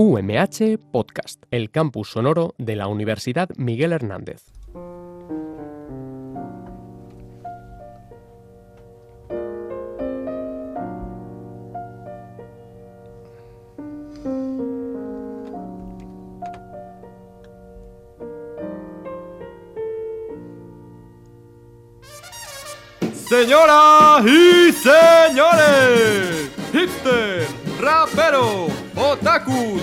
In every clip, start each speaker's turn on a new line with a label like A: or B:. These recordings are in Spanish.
A: UMH Podcast, el campus sonoro de la Universidad Miguel Hernández.
B: Señoras y señores, hipster, rapero, otakus,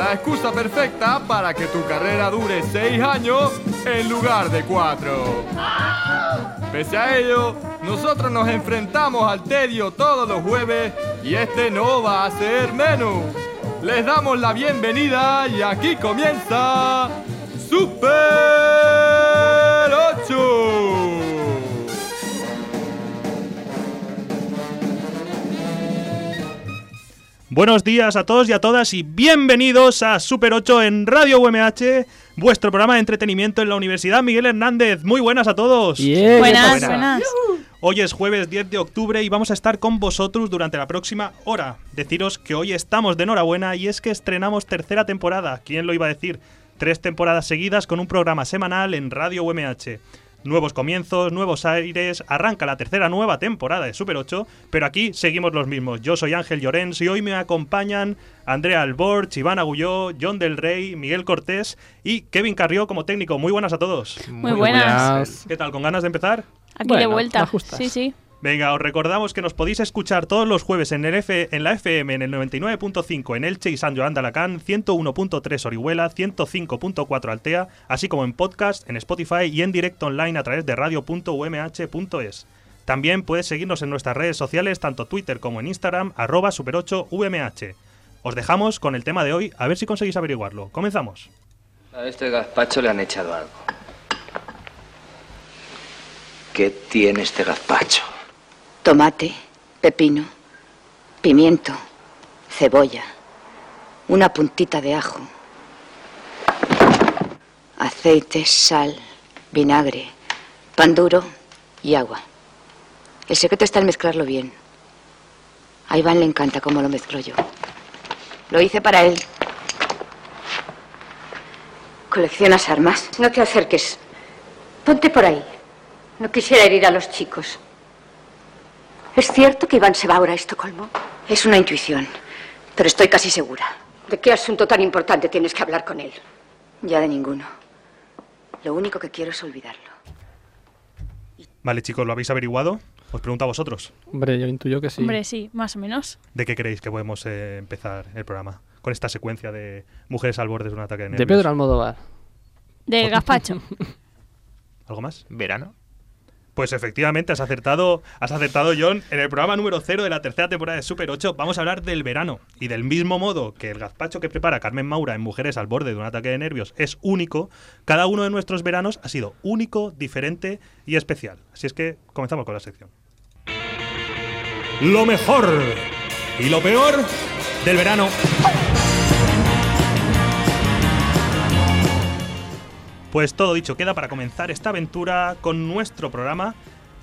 B: la excusa perfecta para que tu carrera dure 6 años en lugar de 4. Pese a ello, nosotros nos enfrentamos al tedio todos los jueves y este no va a ser menos. Les damos la bienvenida y aquí comienza Super 8.
C: Buenos días a todos y a todas y bienvenidos a Super 8 en Radio UMH, vuestro programa de entretenimiento en la Universidad Miguel Hernández. Muy buenas a todos.
D: Buenas, buenas.
C: Hoy es jueves 10 de octubre y vamos a estar con vosotros durante la próxima hora. Deciros que hoy estamos de enhorabuena y es que estrenamos tercera temporada. ¿Quién lo iba a decir? Tres temporadas seguidas con un programa semanal en Radio UMH. Nuevos comienzos, nuevos aires, arranca la tercera nueva temporada de Super 8, pero aquí seguimos los mismos. Yo soy Ángel Llorens y hoy me acompañan Andrea Alborch, Iván Agulló, John del Rey, Miguel Cortés y Kevin Carrió como técnico. Muy buenas a todos.
D: Muy buenas.
C: ¿Qué tal? ¿Con ganas de empezar?
D: Aquí
E: Bueno,
D: de vuelta. Sí, sí.
C: Venga, os recordamos que nos podéis escuchar todos los jueves en, el F, en la FM en el 99.5 en Elche y San Joan de Alacant, 101.3 Orihuela, 105.4 Altea, así como en podcast, en Spotify y en directo online a través de radio.umh.es. También puedes seguirnos en nuestras redes sociales, tanto Twitter como en Instagram, arroba super8umh. Os dejamos con el tema de hoy, a ver si conseguís averiguarlo. Comenzamos.
F: A este gazpacho le han echado algo. ¿Qué tiene este gazpacho?
G: Tomate, pepino, pimiento, cebolla, una puntita de ajo, aceite, sal, vinagre, pan duro y agua. El secreto está en mezclarlo bien. A Iván le encanta cómo lo mezclo yo. Lo hice para él. ¿Coleccionas armas? No te acerques. Ponte por ahí. No quisiera herir a los chicos. ¿Es cierto que Iván se va ahora a Estocolmo? Es una intuición, pero estoy casi segura. ¿De qué asunto tan importante tienes que hablar con él? Ya de ninguno. Lo único que quiero es olvidarlo.
C: Vale, chicos, ¿lo habéis averiguado? Os pregunto a vosotros.
E: Hombre, yo intuyo que sí.
D: Hombre, sí, más o menos.
C: ¿De qué creéis que podemos eh, empezar el programa? Con esta secuencia de mujeres al borde de un ataque de
E: de
C: nervios.
E: Pedro Almodóvar.
D: De gazpacho.
C: ¿Algo más?
H: ¿Verano?
C: Pues efectivamente, has acertado, has acertado, John. En el programa número 0 de la tercera temporada de Super 8 vamos a hablar del verano. Y del mismo modo que el gazpacho que prepara Carmen Maura en Mujeres al borde de un ataque de nervios es único, cada uno de nuestros veranos ha sido único, diferente y especial. Así es que comenzamos con la sección. Lo mejor y lo peor del verano. Pues todo dicho queda para comenzar esta aventura con nuestro programa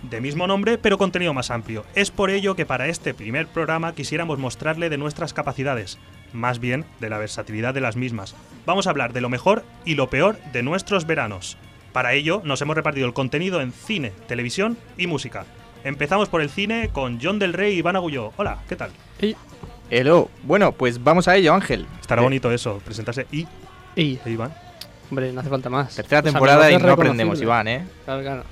C: de mismo nombre, pero contenido más amplio. Es por ello que para este primer programa quisiéramos mostrarle de nuestras capacidades, más bien de la versatilidad de las mismas. Vamos a hablar de lo mejor y lo peor de nuestros veranos. Para ello nos hemos repartido el contenido en cine, televisión y música. Empezamos por el cine con John del Rey y Iván Agulló. Hola, ¿qué tal?
E: Y,
H: Hello. Bueno, pues vamos a ello, Ángel.
C: Estará
H: Eh,
C: bonito eso, presentarse y
E: y,
C: Iván.
E: Hombre, no hace falta más.
H: Tercera temporada y no aprendemos. Iván, ¿eh?
E: Claro, claro.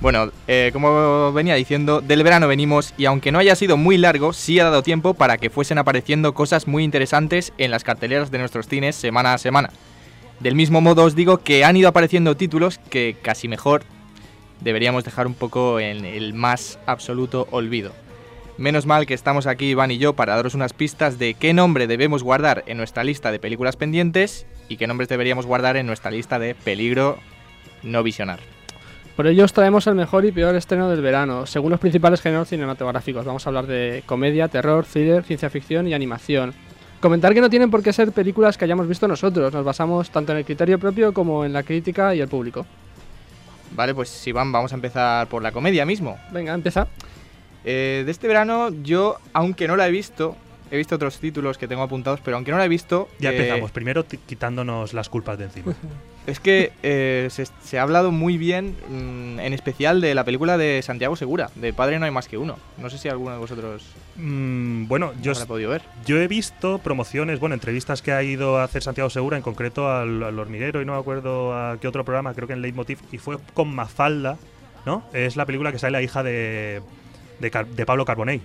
H: Bueno, eh, como venía diciendo, del verano venimos y aunque no haya sido muy largo, sí ha dado tiempo para que fuesen apareciendo cosas muy interesantes en las carteleras de nuestros cines semana a semana. Del mismo modo os digo que han ido apareciendo títulos que casi mejor deberíamos dejar un poco en el más absoluto olvido. Menos mal que estamos aquí Iván y yo para daros unas pistas de qué nombre debemos guardar en nuestra lista de películas pendientes y qué nombres deberíamos guardar en nuestra lista de peligro no visionar.
E: Por ello os traemos el mejor y peor estreno del verano, según los principales géneros cinematográficos. Vamos a hablar de comedia, terror, thriller, ciencia ficción y animación. Comentar que no tienen por qué ser películas que hayamos visto nosotros, nos basamos tanto en el criterio propio como en la crítica y el público.
H: Vale, pues Iván, vamos a empezar por la comedia mismo.
E: Venga, empieza.
H: Eh, de este verano, yo, aunque no la he visto, he visto otros títulos que tengo apuntados, pero aunque no la he visto.
C: Ya
H: eh,
C: empezamos, primero quitándonos las culpas de encima.
H: Es que eh, se, se ha hablado muy bien, mm, en especial de la película de Santiago Segura, de Padre No hay más que uno. No sé si alguno de vosotros
C: Mm, bueno, yo,
H: habrá podido ver.
C: yo he visto promociones, bueno, entrevistas que ha ido a hacer Santiago Segura, en concreto al, al hormiguero, y no me acuerdo a qué otro programa, creo que en Leitmotiv, y fue con Mafalda, ¿no? Es la película que sale la hija de, de, Car- de Pablo Carbonell.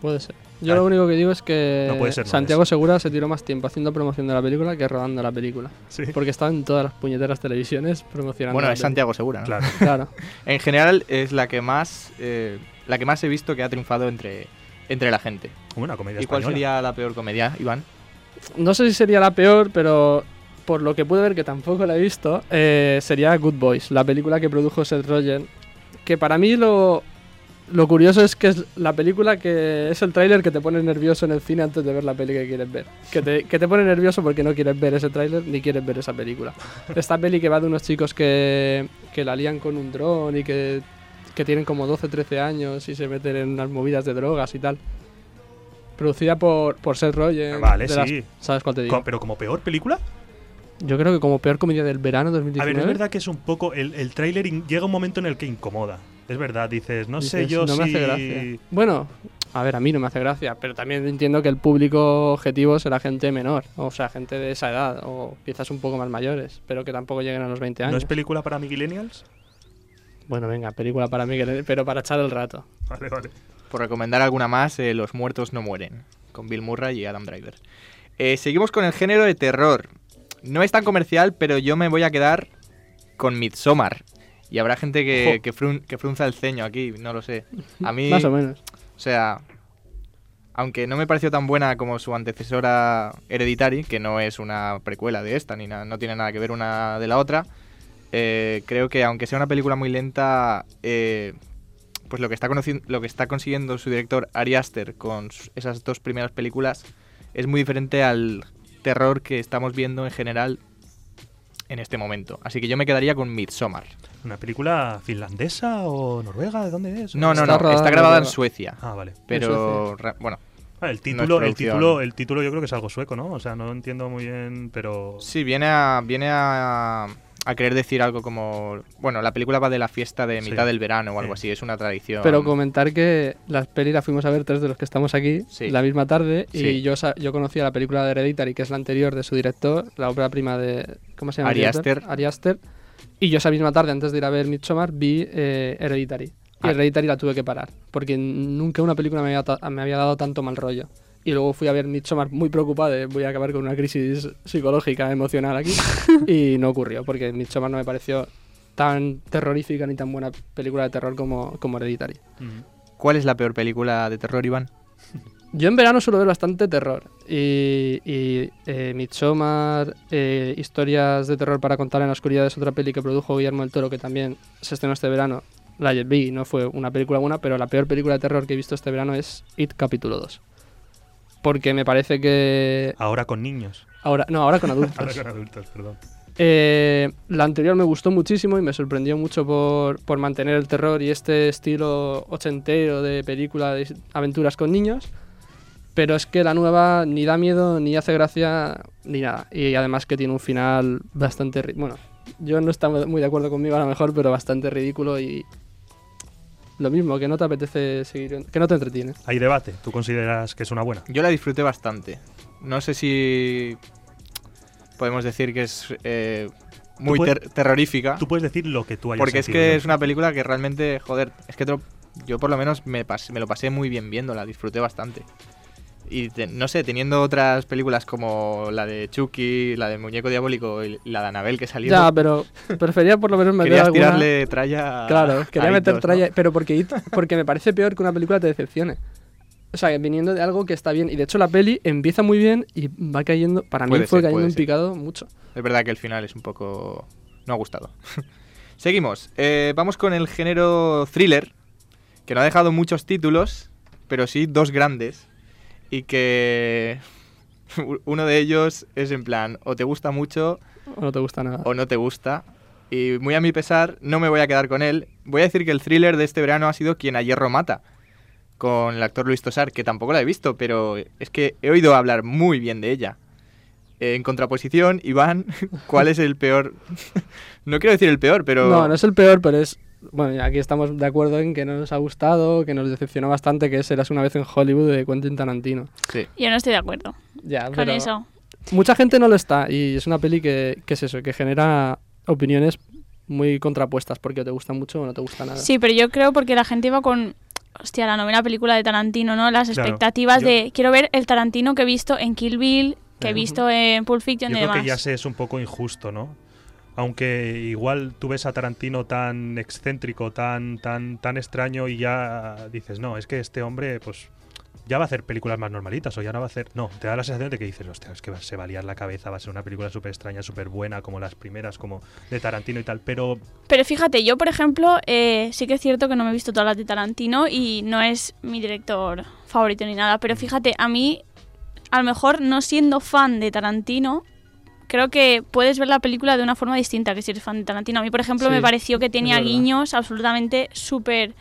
E: Puede ser. Yo
C: Ah.
E: lo único que digo es que
C: No puede ser, no
E: Santiago
C: es.
E: Segura se tiró más tiempo haciendo promoción de la película que rodando la película.
C: Sí.
E: Porque estaba en todas las puñeteras televisiones promocionando.
H: Bueno,
E: la
H: es Santiago Segura, ¿no?
C: Claro.
E: Claro.
H: En general es la que más eh, la que más he visto que ha triunfado entre, entre la gente.
C: Una comedia
H: ¿Y cuál
C: española.
H: sería la peor comedia, Iván?
E: No sé si sería la peor, pero por lo que pude ver, que tampoco la he visto, eh, sería Good Boys, la película que produjo Seth Rogen. Que para mí lo, lo curioso es que es la película que es el tráiler que te pone nervioso en el cine antes de ver la peli que quieres ver. Que te, que te pone nervioso porque no quieres ver ese tráiler ni quieres ver esa película. Esta peli que va de unos chicos que, que la lían con un dron y que, que tienen como 12, 13 años y se meten en unas movidas de drogas y tal. Producida por, por Seth Rogen.
C: Vale,
E: las-
C: sí.
E: ¿Sabes cuál te digo?
C: Pero como peor película.
E: Yo creo que como peor comedia del verano
C: A
E: 2019.
C: ver, es verdad que es un poco. El, el tráiler llega un momento en el que incomoda. Es verdad, dices, no sé yo
E: no
C: si.
E: me hace gracia. Bueno, a ver, a mí no me hace gracia, pero también entiendo que el público objetivo será gente menor, o sea, gente de esa edad, o quizás un poco más mayores, pero que tampoco lleguen a los 20
C: ¿No
E: años.
C: es película para millennials?
E: bueno, venga, película para mí, que- pero para echar el rato.
C: Vale, vale.
H: Por recomendar alguna más, eh, Los muertos no mueren, con Bill Murray y Adam Driver. Eh, seguimos con el género de terror. No es tan comercial, pero yo me voy a quedar con Midsommar. Y habrá gente que, que, frun- que frunza el ceño aquí, no lo sé. A mí,
E: Más o menos.
H: o sea, aunque no me pareció tan buena como su antecesora Hereditary, que no es una precuela de esta, ni na- no tiene nada que ver una de la otra, eh, creo que aunque sea una película muy lenta, eh, pues lo que, está lo que está consiguiendo su director Ari Aster con esas dos primeras películas es muy diferente al terror que estamos viendo en general en este momento. Así que yo me quedaría con Midsommar.
C: ¿Una película finlandesa o noruega? ¿De dónde es?
H: No, no,
E: Está
H: no, está grabada en. Suecia.
C: Ah, vale.
H: Pero, ra- bueno,
C: Ah, el título, el título, el título yo creo que es algo sueco, ¿no? O sea, no entiendo muy bien, pero.
H: Sí, viene a, viene a, a querer decir algo como... Bueno, la película va de la fiesta de
C: Sí.
H: mitad del verano o algo
C: Sí.
H: así, es una tradición.
E: Pero comentar que las pelis las fuimos a ver tres de los que estamos aquí
H: Sí.
E: la misma tarde
H: Sí.
E: y yo, yo conocía la película de Hereditary, que es la anterior de su director, la ópera prima de... ¿Cómo se llama?
H: Ari? Aster.
E: Ari Aster. Y yo esa misma tarde, antes de ir a ver Midsommar, vi eh, Hereditary. Y
H: Ah.
E: Hereditary la tuve que parar, porque nunca una película me había, me había dado tanto mal rollo. Y luego fui a ver Midsommar muy preocupada de voy a acabar con una crisis psicológica, emocional aquí. y no ocurrió, porque Midsommar no me pareció tan terrorífica ni tan buena película de terror como, como Hereditary.
H: ¿Cuál es la peor película de terror, Iván?
E: Yo en verano suelo ver bastante terror. Y, y eh, Midsommar, eh, Historias de terror para contar en la oscuridad es otra peli que produjo Guillermo del Toro que también se estrenó este verano. La vi, no fue una película buena, pero la peor película de terror que he visto este verano es It capítulo 2. Porque me parece que...
C: Ahora con niños.
E: Ahora, no, ahora con
C: Ahora
E: adultos.
C: con adultos, perdón.
E: Eh, la anterior me gustó muchísimo y me sorprendió mucho por, por mantener el terror y este estilo ochentero de película de aventuras con niños. Pero es que la nueva ni da miedo, ni hace gracia, ni nada. Y además que tiene un final bastante... Bueno, yo no estaba muy de acuerdo conmigo a lo mejor, pero bastante ridículo y... Lo mismo, que no te apetece seguir... Que no te entretiene.
C: Hay debate. ¿Tú consideras que es una buena?
H: Yo la disfruté bastante. No sé si podemos decir que es eh, muy
C: puedes-
H: ter- terrorífica.
C: Tú puedes decir lo que tú hayas
H: Porque es que
C: ¿no?
H: es una película que realmente, joder, es que te lo- yo por lo menos me, pas- me lo pasé muy bien viéndola, disfruté bastante. Y te- no sé, teniendo otras películas como la de Chucky, la de Muñeco Diabólico y la de Anabel que salió,
E: Ya, pero prefería por lo menos meter
H: querías
E: alguna...
H: tirarle tralla
E: Claro, quería
H: a
E: meter
H: It 2, ¿no?
E: tralla, pero porque, porque me parece peor que una película te decepcione. O sea, viniendo de algo que está bien. Y de hecho la peli empieza muy bien y va cayendo, para mí fue
H: ser,
E: cayendo en picado mucho.
H: Es verdad que el final es un poco... no ha gustado. Seguimos. Eh, vamos con el género thriller, que no ha dejado muchos títulos, pero sí dos grandes. Y que uno de ellos es en plan, o te gusta mucho
E: ¿O no te gusta nada?
H: o no te gusta. Y muy a mi pesar, no me voy a quedar con él. Voy a decir que el thriller de este verano ha sido Quien a hierro mata, con el actor Luis Tosar, que tampoco la he visto, pero es que he oído hablar muy bien de ella. Eh, En contraposición, Iván, ¿cuál es el peor? no quiero decir el peor, pero...
E: No, no es el peor, pero es... Bueno, aquí estamos de acuerdo en que no nos ha gustado, que nos decepcionó bastante, que es Eras una vez en Hollywood de Quentin Tarantino.
H: Sí.
D: Yo no estoy de acuerdo
E: Ya,
D: con
E: pero
D: eso.
E: mucha gente no lo está y es una peli que, que es eso, que genera opiniones muy contrapuestas porque te gusta mucho o no te gusta nada.
D: Sí, pero yo creo porque la gente iba con, hostia, la novena película de Tarantino, ¿no? Las
C: Claro,
D: expectativas
C: yo-
D: de, quiero ver el Tarantino que he visto en Kill Bill, que he visto en Pulp Fiction
C: Yo
D: y
C: creo
D: demás.
C: que ya se es un poco injusto, ¿no? Aunque igual tú ves a Tarantino tan excéntrico, tan, tan, tan extraño y ya dices, no, es que este hombre, pues ya va a hacer películas más normalitas o ya no va a hacer... No, te da la sensación de que dices, hostia, es que se va a liar la cabeza, va a ser una película súper extraña, súper buena, como las primeras, como de Tarantino y tal, pero
D: Pero fíjate, yo por ejemplo, eh, sí que es cierto que no me he visto todas las de Tarantino y no es mi director favorito ni nada, pero fíjate, a mí, a lo mejor no siendo fan de Tarantino, creo que puedes ver la película de una forma distinta que si eres fan de Tarantino. A mí, por ejemplo,
E: Sí,
D: me pareció que tenía guiños absolutamente súper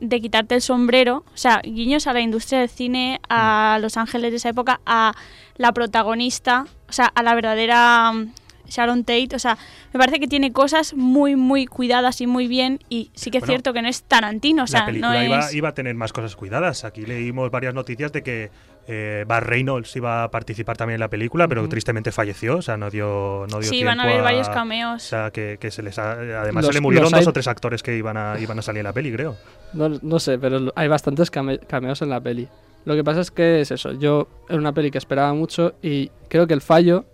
D: de quitarte el sombrero, o sea, guiños a la industria del cine,
C: Mm.
D: a Los Ángeles de esa época, a la protagonista, o sea, a la verdadera mm, Sharon Tate, o sea, me parece que tiene cosas muy, muy cuidadas y muy bien, y sí que es
C: Bueno,
D: cierto que no es Tarantino, o sea,
C: la película
D: no
C: iba,
D: es...
C: iba a tener más cosas cuidadas. Aquí leímos varias noticias de que eh, Bar Reynolds iba a participar también en la película, pero tristemente falleció, o sea, no dio, no dio
D: Sí,
C: tiempo
D: van a haber varios
C: O
D: cameos.
C: sea, que, que se les ha- además
E: Los-
C: se le murieron
E: hay-
C: dos o tres actores que iban a, iban a salir en la peli, creo.
E: No, no sé, pero hay bastantes came- cameos en la peli. Lo que pasa es que es eso, yo era una peli que esperaba mucho y creo que el fallo,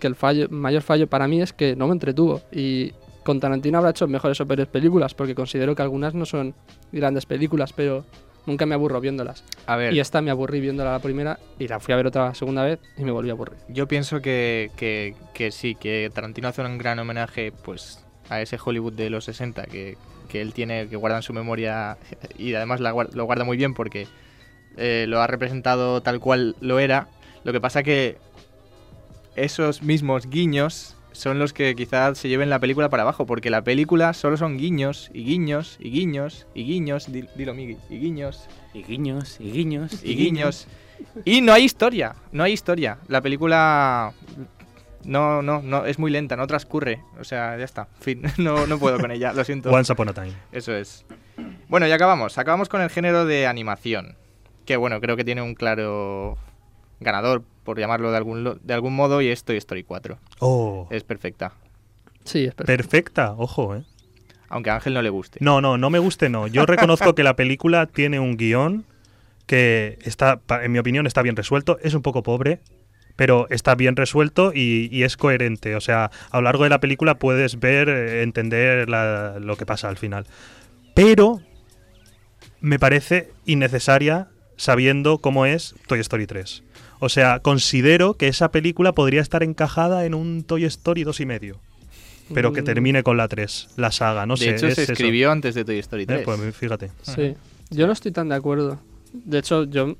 E: que el fallo, mayor fallo para mí es que no me entretuvo y con Tarantino habrá hecho mejores o peores películas porque considero que algunas no son grandes películas, pero nunca me aburro viéndolas.
H: A ver,
E: Y esta me aburrí viéndola la primera y la fui a ver otra segunda vez y me volví a aburrir.
H: yo pienso que, que, que sí, que Tarantino hace un gran homenaje pues a ese Hollywood de los 60 que, que él tiene, que guarda en su memoria y además la lo guarda muy bien porque eh, lo ha representado tal cual lo era. Lo que pasa que esos mismos guiños son los que quizás se lleven la película para abajo, porque la película solo son guiños y guiños y guiños y guiños, di- dilo Miguel, y guiños
I: Y guiños, y guiños,
H: y guiños. Y no hay historia, no hay historia. La película no, no, no, es muy lenta, no transcurre. O sea, ya está. Fin, no, no puedo con ella, lo siento.
C: Once Upon a Time.
H: Eso es. Bueno, y acabamos. Acabamos con el género de animación. Que bueno, creo que tiene un claro ganador, por llamarlo de algún, lo- de algún modo, y es Toy Story 4.
C: Oh,
H: Es perfecta.
E: Sí, es perfecto.
C: perfecta, ojo, ¿eh?
H: Aunque a Ángel no le guste.
C: No, no, no me guste, no. Yo reconozco que la película tiene un guion que está, en mi opinión, está bien resuelto. Es un poco pobre, pero está bien resuelto y, y es coherente. O sea, a lo largo de la película puedes ver, eh, entender la- lo que pasa al final. Pero me parece innecesaria sabiendo cómo es Toy Story 3. O sea, considero que esa película podría estar encajada en un Toy Story 2 y medio. Pero que
E: Mm,
C: termine con la 3, la saga, no
H: de
C: sé.
H: hecho,
C: es
H: se
C: eso.
H: escribió antes de Toy Story
C: Eh,
H: 3.
C: pues fíjate.
E: Sí. Yo no estoy tan de acuerdo. De hecho, yo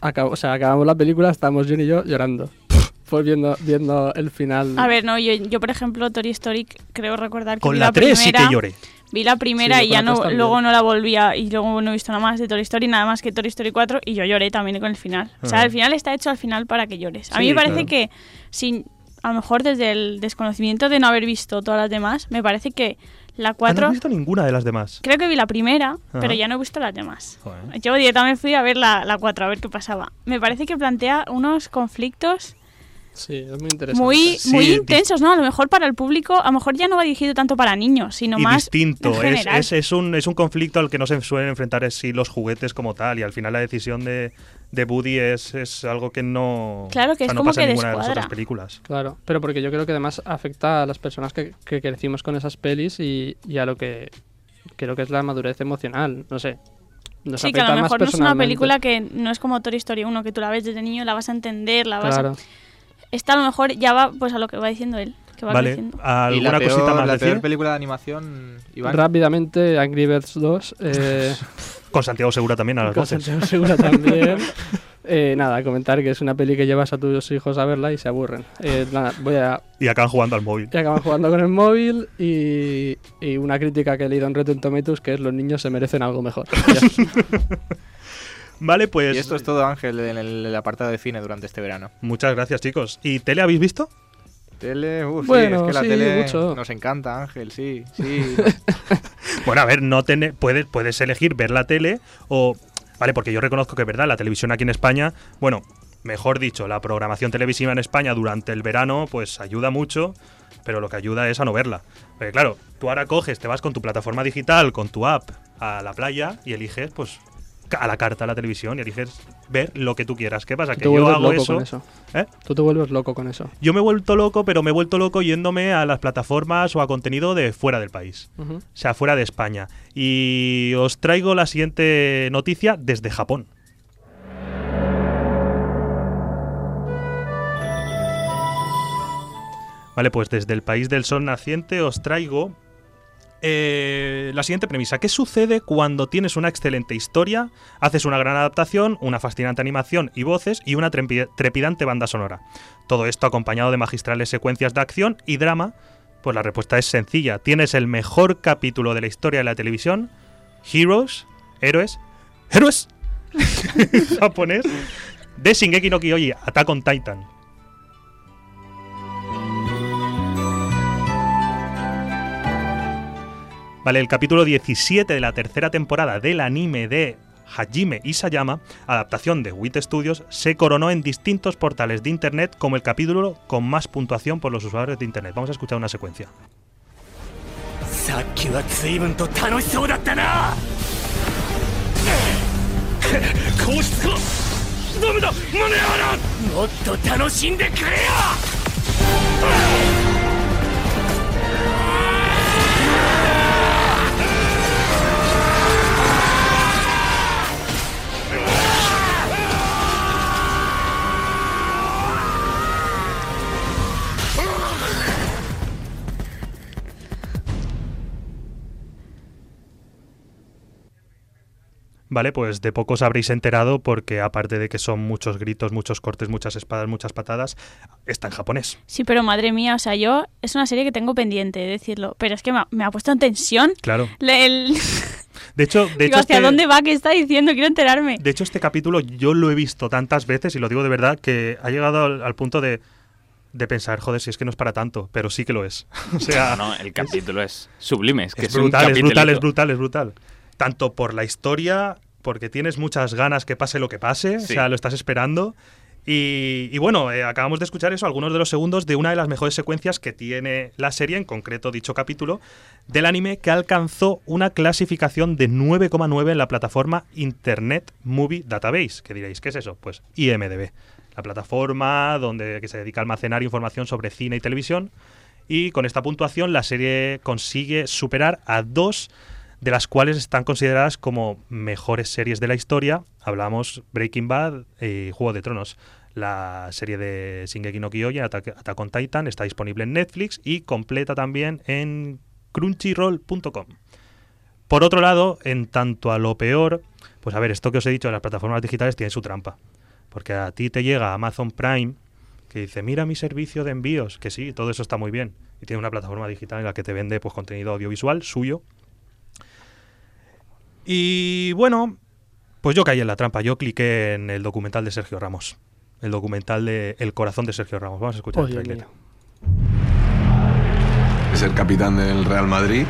E: acabo, o sea, acabamos la película, estábamos John y yo llorando. Pues viendo, viendo el final.
D: A ver, no, yo, yo por ejemplo, Toy Story, creo recordar que
C: Con la
D: la
C: 3 sí
D: primera.
C: que lloré.
D: Vi la primera
E: Sí,
D: y ya no,
E: también.
D: luego no la volvía y luego no he visto nada más de Toy Story, nada más que Toy Story 4 y yo lloré también con el final. O sea,
C: Ah.
D: el final está hecho al final para que llores. A mí me parece que sin a lo mejor desde el desconocimiento de no haber visto todas las demás, me parece que la
C: Ah, no
D: 4
C: he visto ninguna de las demás.
D: creo que vi la primera, pero
C: Ajá.
D: ya no he visto las demás.
C: Joder.
D: Yo directamente fui a ver la, la 4 a ver qué pasaba. Me parece que plantea unos conflictos
E: Sí, es muy interesante.
D: muy,
C: Sí,
D: muy
C: di-
D: intensos, ¿no? A lo mejor para el público, a lo mejor ya no va dirigido tanto para niños, sino
C: y
D: más
C: distinto.
D: en
C: Es, es, es un, es un conflicto al que no se suelen enfrentar sí los juguetes como tal. Y al final la decisión de, de Woody es, es algo que no,
D: Claro que
C: o sea,
D: es
C: no
D: como
C: pasa
D: que
C: en ninguna de las otras películas.
E: Claro, pero porque yo creo que además afecta a las personas que, que crecimos con esas pelis y, y a lo que creo que es la madurez emocional, no sé. Nos
D: Sí, que a lo mejor no es una película que no es como Toy Story 1, que tú la ves desde niño, la vas a entender, la vas
E: Claro.
D: a... Esta a lo mejor ya va pues a lo que va diciendo él, que va
C: Vale,
D: creciendo.
H: ¿Y
C: ¿alguna
H: peor,
C: cosita más
H: la
C: de
H: peor película de animación, Iván?
E: Rápidamente, Angry Birds 2. Eh,
C: Con Santiago Segura también a las
E: con
C: voces.
E: Santiago Segura también. Eh, nada, comentar que es una peli que llevas a tus hijos a verla y se aburren. Eh, nada, voy a,
C: Y acaban jugando al móvil.
E: y acaban jugando con el móvil y, y una crítica que he leído en Rotten Tomatoes que es los niños se merecen algo mejor.
C: Vale, pues
H: Y esto es todo, Ángel, en el, el apartado de cine durante este verano.
C: muchas gracias, chicos. ¿Y tele habéis visto?
H: Tele, uff,
E: Bueno,
H: sí, es que la
E: sí,
H: tele
E: mucho.
H: nos encanta, Ángel, sí, sí.
C: Bueno, a ver, no tener, puedes, puedes elegir ver la tele o. Vale, porque yo reconozco que es verdad, la televisión aquí en España, bueno, mejor dicho, la programación televisiva en España durante el verano, pues ayuda mucho, pero lo que ayuda es a no verla. Porque claro, tú ahora coges, te vas con tu plataforma digital, con tu app a la playa y eliges, pues, a la carta la televisión y eliges ver lo que tú quieras. ¿Qué pasa?
E: Tú
C: Que yo hago eso.
E: eso.
C: ¿Eh?
E: Tú te vuelves loco con eso.
C: Yo me he vuelto loco, pero me he vuelto loco yéndome a las plataformas o a contenido de fuera del país. O sea, fuera de España. Y os traigo la siguiente noticia desde Japón. Vale, pues desde el país del sol naciente os traigo eh, la siguiente premisa. ¿Qué sucede cuando tienes una excelente historia, haces una gran adaptación, una fascinante animación y voces y una trepi- trepidante banda sonora? Todo esto acompañado de magistrales secuencias de acción y drama. Pues la respuesta es sencilla. Tienes el mejor capítulo de la historia de la televisión. Heroes, héroes, héroes japonés de Shingeki no Kyojin, Attack on Titan. Vale, el capítulo 17 de la tercera temporada del anime de Hajime Isayama, adaptación de WIT Studios, se coronó en distintos portales de internet como el capítulo con más puntuación por los usuarios de internet. Vamos a escuchar una secuencia.
J: さっきは随分と楽しそうだったなこうしつこダメだ胸あらもっと楽しんでくれよ
C: Vale, pues de poco os habréis enterado porque aparte de que son muchos gritos, muchos cortes, muchas espadas, muchas patadas, está en japonés.
D: Sí, pero madre mía, o sea, yo es una serie que tengo pendiente de decirlo, pero es que me ha, me ha puesto en tensión.
C: Claro.
D: Le- el-
C: De hecho, de
D: Digo,
C: hecho
D: ¿hacia
C: este-
D: dónde va? ¿Qué está diciendo? Quiero enterarme.
C: De hecho, este capítulo yo lo he visto tantas veces, y lo digo de verdad, que ha llegado al, al punto de, de pensar, joder, si es que no es para tanto, pero sí que lo es. o sea,
I: No, no, el capítulo es, sublime. Es que
C: es
I: es, un
C: brutal, es brutal, es brutal, es brutal. Tanto por la historia, porque tienes muchas ganas que pase lo que pase, o sea, lo estás esperando. Y, y bueno, eh, acabamos de escuchar eso, algunos de los segundos de una de las mejores secuencias que tiene la serie, en concreto dicho capítulo, del anime que alcanzó una clasificación de 9,9 en la plataforma Internet Movie Database. ¿Qué diréis? ¿Qué es eso? Pues IMDB, la plataforma donde que se dedica a almacenar información sobre cine y televisión. Y con esta puntuación la serie consigue superar a dos de las cuales están consideradas como mejores series de la historia. Hablamos Breaking Bad y Juego de Tronos. La serie de Shingeki no Kyojin, Attack, on Titan, está disponible en Netflix y completa también en crunchyroll.com. Por otro lado, en tanto a lo peor, pues a ver, esto que os he dicho las plataformas digitales tiene su trampa. Porque a ti te llega Amazon Prime que dice, mira mi servicio de envíos, que sí, todo eso está muy bien. Y tiene una plataforma digital en la que te vende pues, contenido audiovisual suyo. Y bueno, pues yo caí en la trampa. Yo cliqué en el documental de Sergio Ramos. El documental de El corazón de Sergio Ramos. Vamos a escuchar el trailer.
K: Es el capitán del Real Madrid.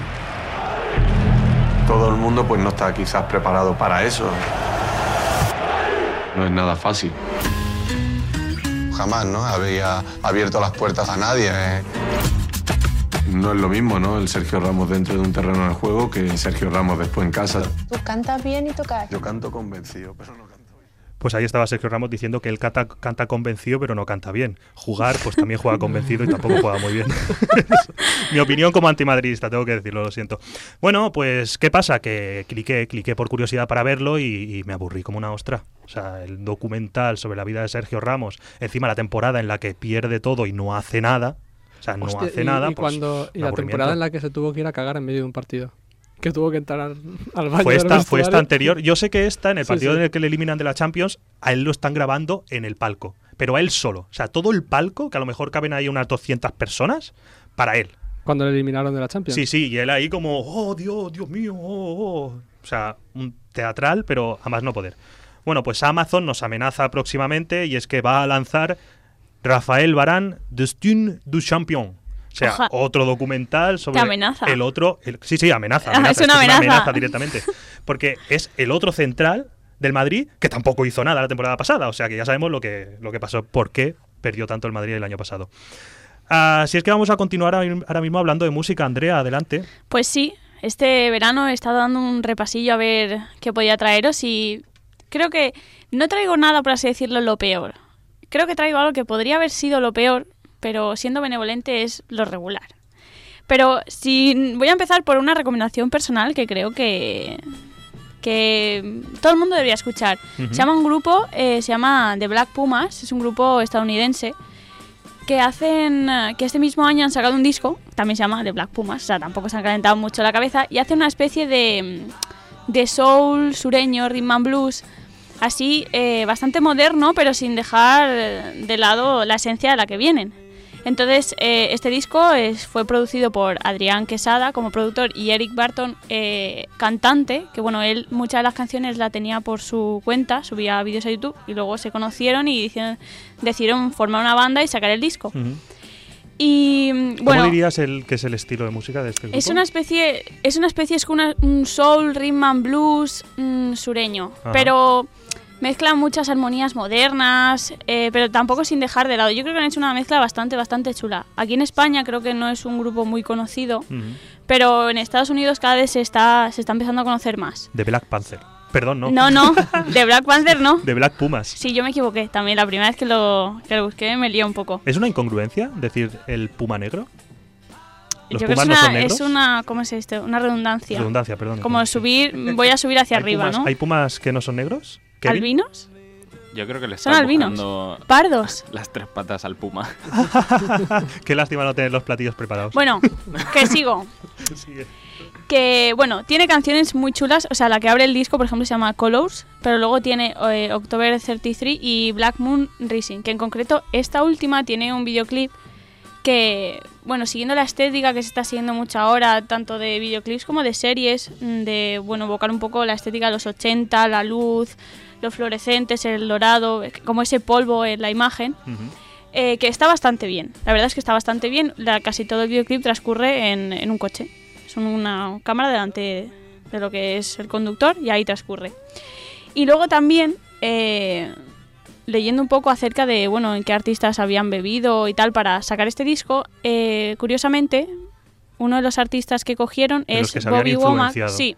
K: Todo el mundo pues no está quizás preparado para eso. No es nada fácil.
L: Jamás, ¿no? Había abierto las puertas a nadie. ¿eh?
K: No es lo mismo, ¿no? El Sergio Ramos dentro de un terreno de juego que Sergio Ramos después en casa.
M: Tú cantas bien y tocas.
K: Yo canto convencido, pero no canto.
C: Pues ahí estaba Sergio Ramos diciendo que él canta, canta convencido, pero no canta bien. Jugar, pues también juega convencido y tampoco juega muy bien. Mi opinión como antimadridista, tengo que decirlo, lo siento. Bueno, pues, ¿qué pasa? Que cliqué, cliqué por curiosidad para verlo y, y me aburrí como una ostra. O sea, el documental sobre la vida de Sergio Ramos, encima la temporada en la que pierde todo y no hace nada, O sea, no
E: Hostia,
C: hace
E: y-
C: nada.
E: Y,
C: pues,
E: cuando, y la temporada en la que se tuvo que ir a cagar en medio de un partido. Que tuvo que entrar al, al baño.
C: Fue esta, fue esta anterior. Yo sé que esta, en el
E: Sí,
C: partido
E: sí.
C: en el que le eliminan de la Champions, a él lo están grabando en el palco. Pero a él solo. O sea, todo el palco, que a lo mejor caben ahí unas 200 personas, para él.
E: Cuando le eliminaron de la Champions.
C: Sí, sí, y él ahí como, oh, Dios, Dios mío, oh, oh". O sea, un teatral, pero a más no poder. Bueno, pues Amazon nos amenaza próximamente y es que va a lanzar Rafael Barán, Destin du Champion. O sea,
D: Oja.
C: otro documental sobre
D: amenaza.
C: el otro. el- sí, sí, amenaza.
D: Ah,
C: amenaza,
D: es una amenaza.
C: directamente. Porque es el otro central del Madrid que tampoco hizo nada la temporada pasada. O sea que ya sabemos lo que, lo que pasó, por qué perdió tanto el Madrid el año pasado. Así es que vamos a continuar ahora mismo hablando de música. Andrea, adelante.
D: Pues sí, este verano he estado dando un repasillo a ver qué podía traeros y creo que no traigo nada, por así decirlo, lo peor. Creo que traigo algo que podría haber sido lo peor, pero siendo benevolente es lo regular. Pero si voy a empezar por una recomendación personal que creo que que todo el mundo debería escuchar. Se llama un grupo, eh, se llama The Black Pumas, es un grupo estadounidense que hacen eh, que este mismo año han sacado un disco, también se llama The Black Pumas, o sea, tampoco se han calentado mucho la cabeza, y hacen una especie de, de soul sureño, rhythm and blues, así eh, bastante moderno, pero sin dejar de lado la esencia de la que vienen. Entonces, eh, este disco es, fue producido por Adrián Quesada como productor y Eric Barton, eh, cantante, que bueno, él muchas de las canciones la tenía por su cuenta, subía vídeos a YouTube y luego se conocieron y hicieron- decidieron formar una banda y sacar el disco. Y mm,
C: ¿Cómo
D: bueno,
C: dirías el, que es el estilo de música de este grupo?
D: es una especie, es una especie, es una- un soul, rhythm and blues mm, sureño,
C: Ajá.
D: pero mezclan muchas armonías modernas, eh, pero tampoco sin dejar de lado. Yo creo que han hecho una mezcla bastante, bastante chula. Aquí en España creo que no es un grupo muy conocido, pero en Estados Unidos cada vez se está, se está empezando a conocer más.
C: De Black Panther. Perdón, no.
D: No, no, de Black Panther no.
C: De Black Pumas.
D: Sí, yo me equivoqué también. La primera vez que lo, que lo busqué me lié un poco.
C: ¿Es una incongruencia decir el puma negro? ¿Los
D: Yo creo que
C: pumas
D: es
C: no
D: una,
C: son negros?
D: es una, ¿cómo es esto? Una redundancia.
C: Redundancia, perdón.
D: Como subir, voy a subir hacia
C: ¿Hay
D: arriba,
C: pumas-
D: ¿no?
C: ¿Hay pumas que no son negros? Kevin?
D: ¿Albinos?
I: Yo creo que le
D: Son
I: está
D: albinos. Pardos.
I: las tres patas al puma.
C: Qué lástima no tener los platillos preparados.
D: Bueno, que sigo.
C: Sigue.
D: Que, bueno, tiene canciones muy chulas. O sea, la que abre el disco, por ejemplo, se llama Colors. Pero luego tiene eh, October 33 y Black Moon Rising. Que en concreto, esta última tiene un videoclip que, bueno, siguiendo la estética que se está siguiendo mucho ahora, tanto de videoclips como de series, mm, de, bueno, evocar un poco la estética de los 80, la luz, los fluorescentes, el dorado, como ese polvo en la imagen. Eh, que está bastante bien. La verdad es que está bastante bien. La, casi todo el videoclip transcurre en, en un coche. Es una cámara delante de lo que es el conductor y ahí transcurre. Y luego también, eh, leyendo un poco acerca de, bueno, en qué artistas habían bebido y tal para sacar este disco, eh, curiosamente, uno de los artistas que cogieron
C: De
D: es
C: que
D: Bobby Womack. Sí,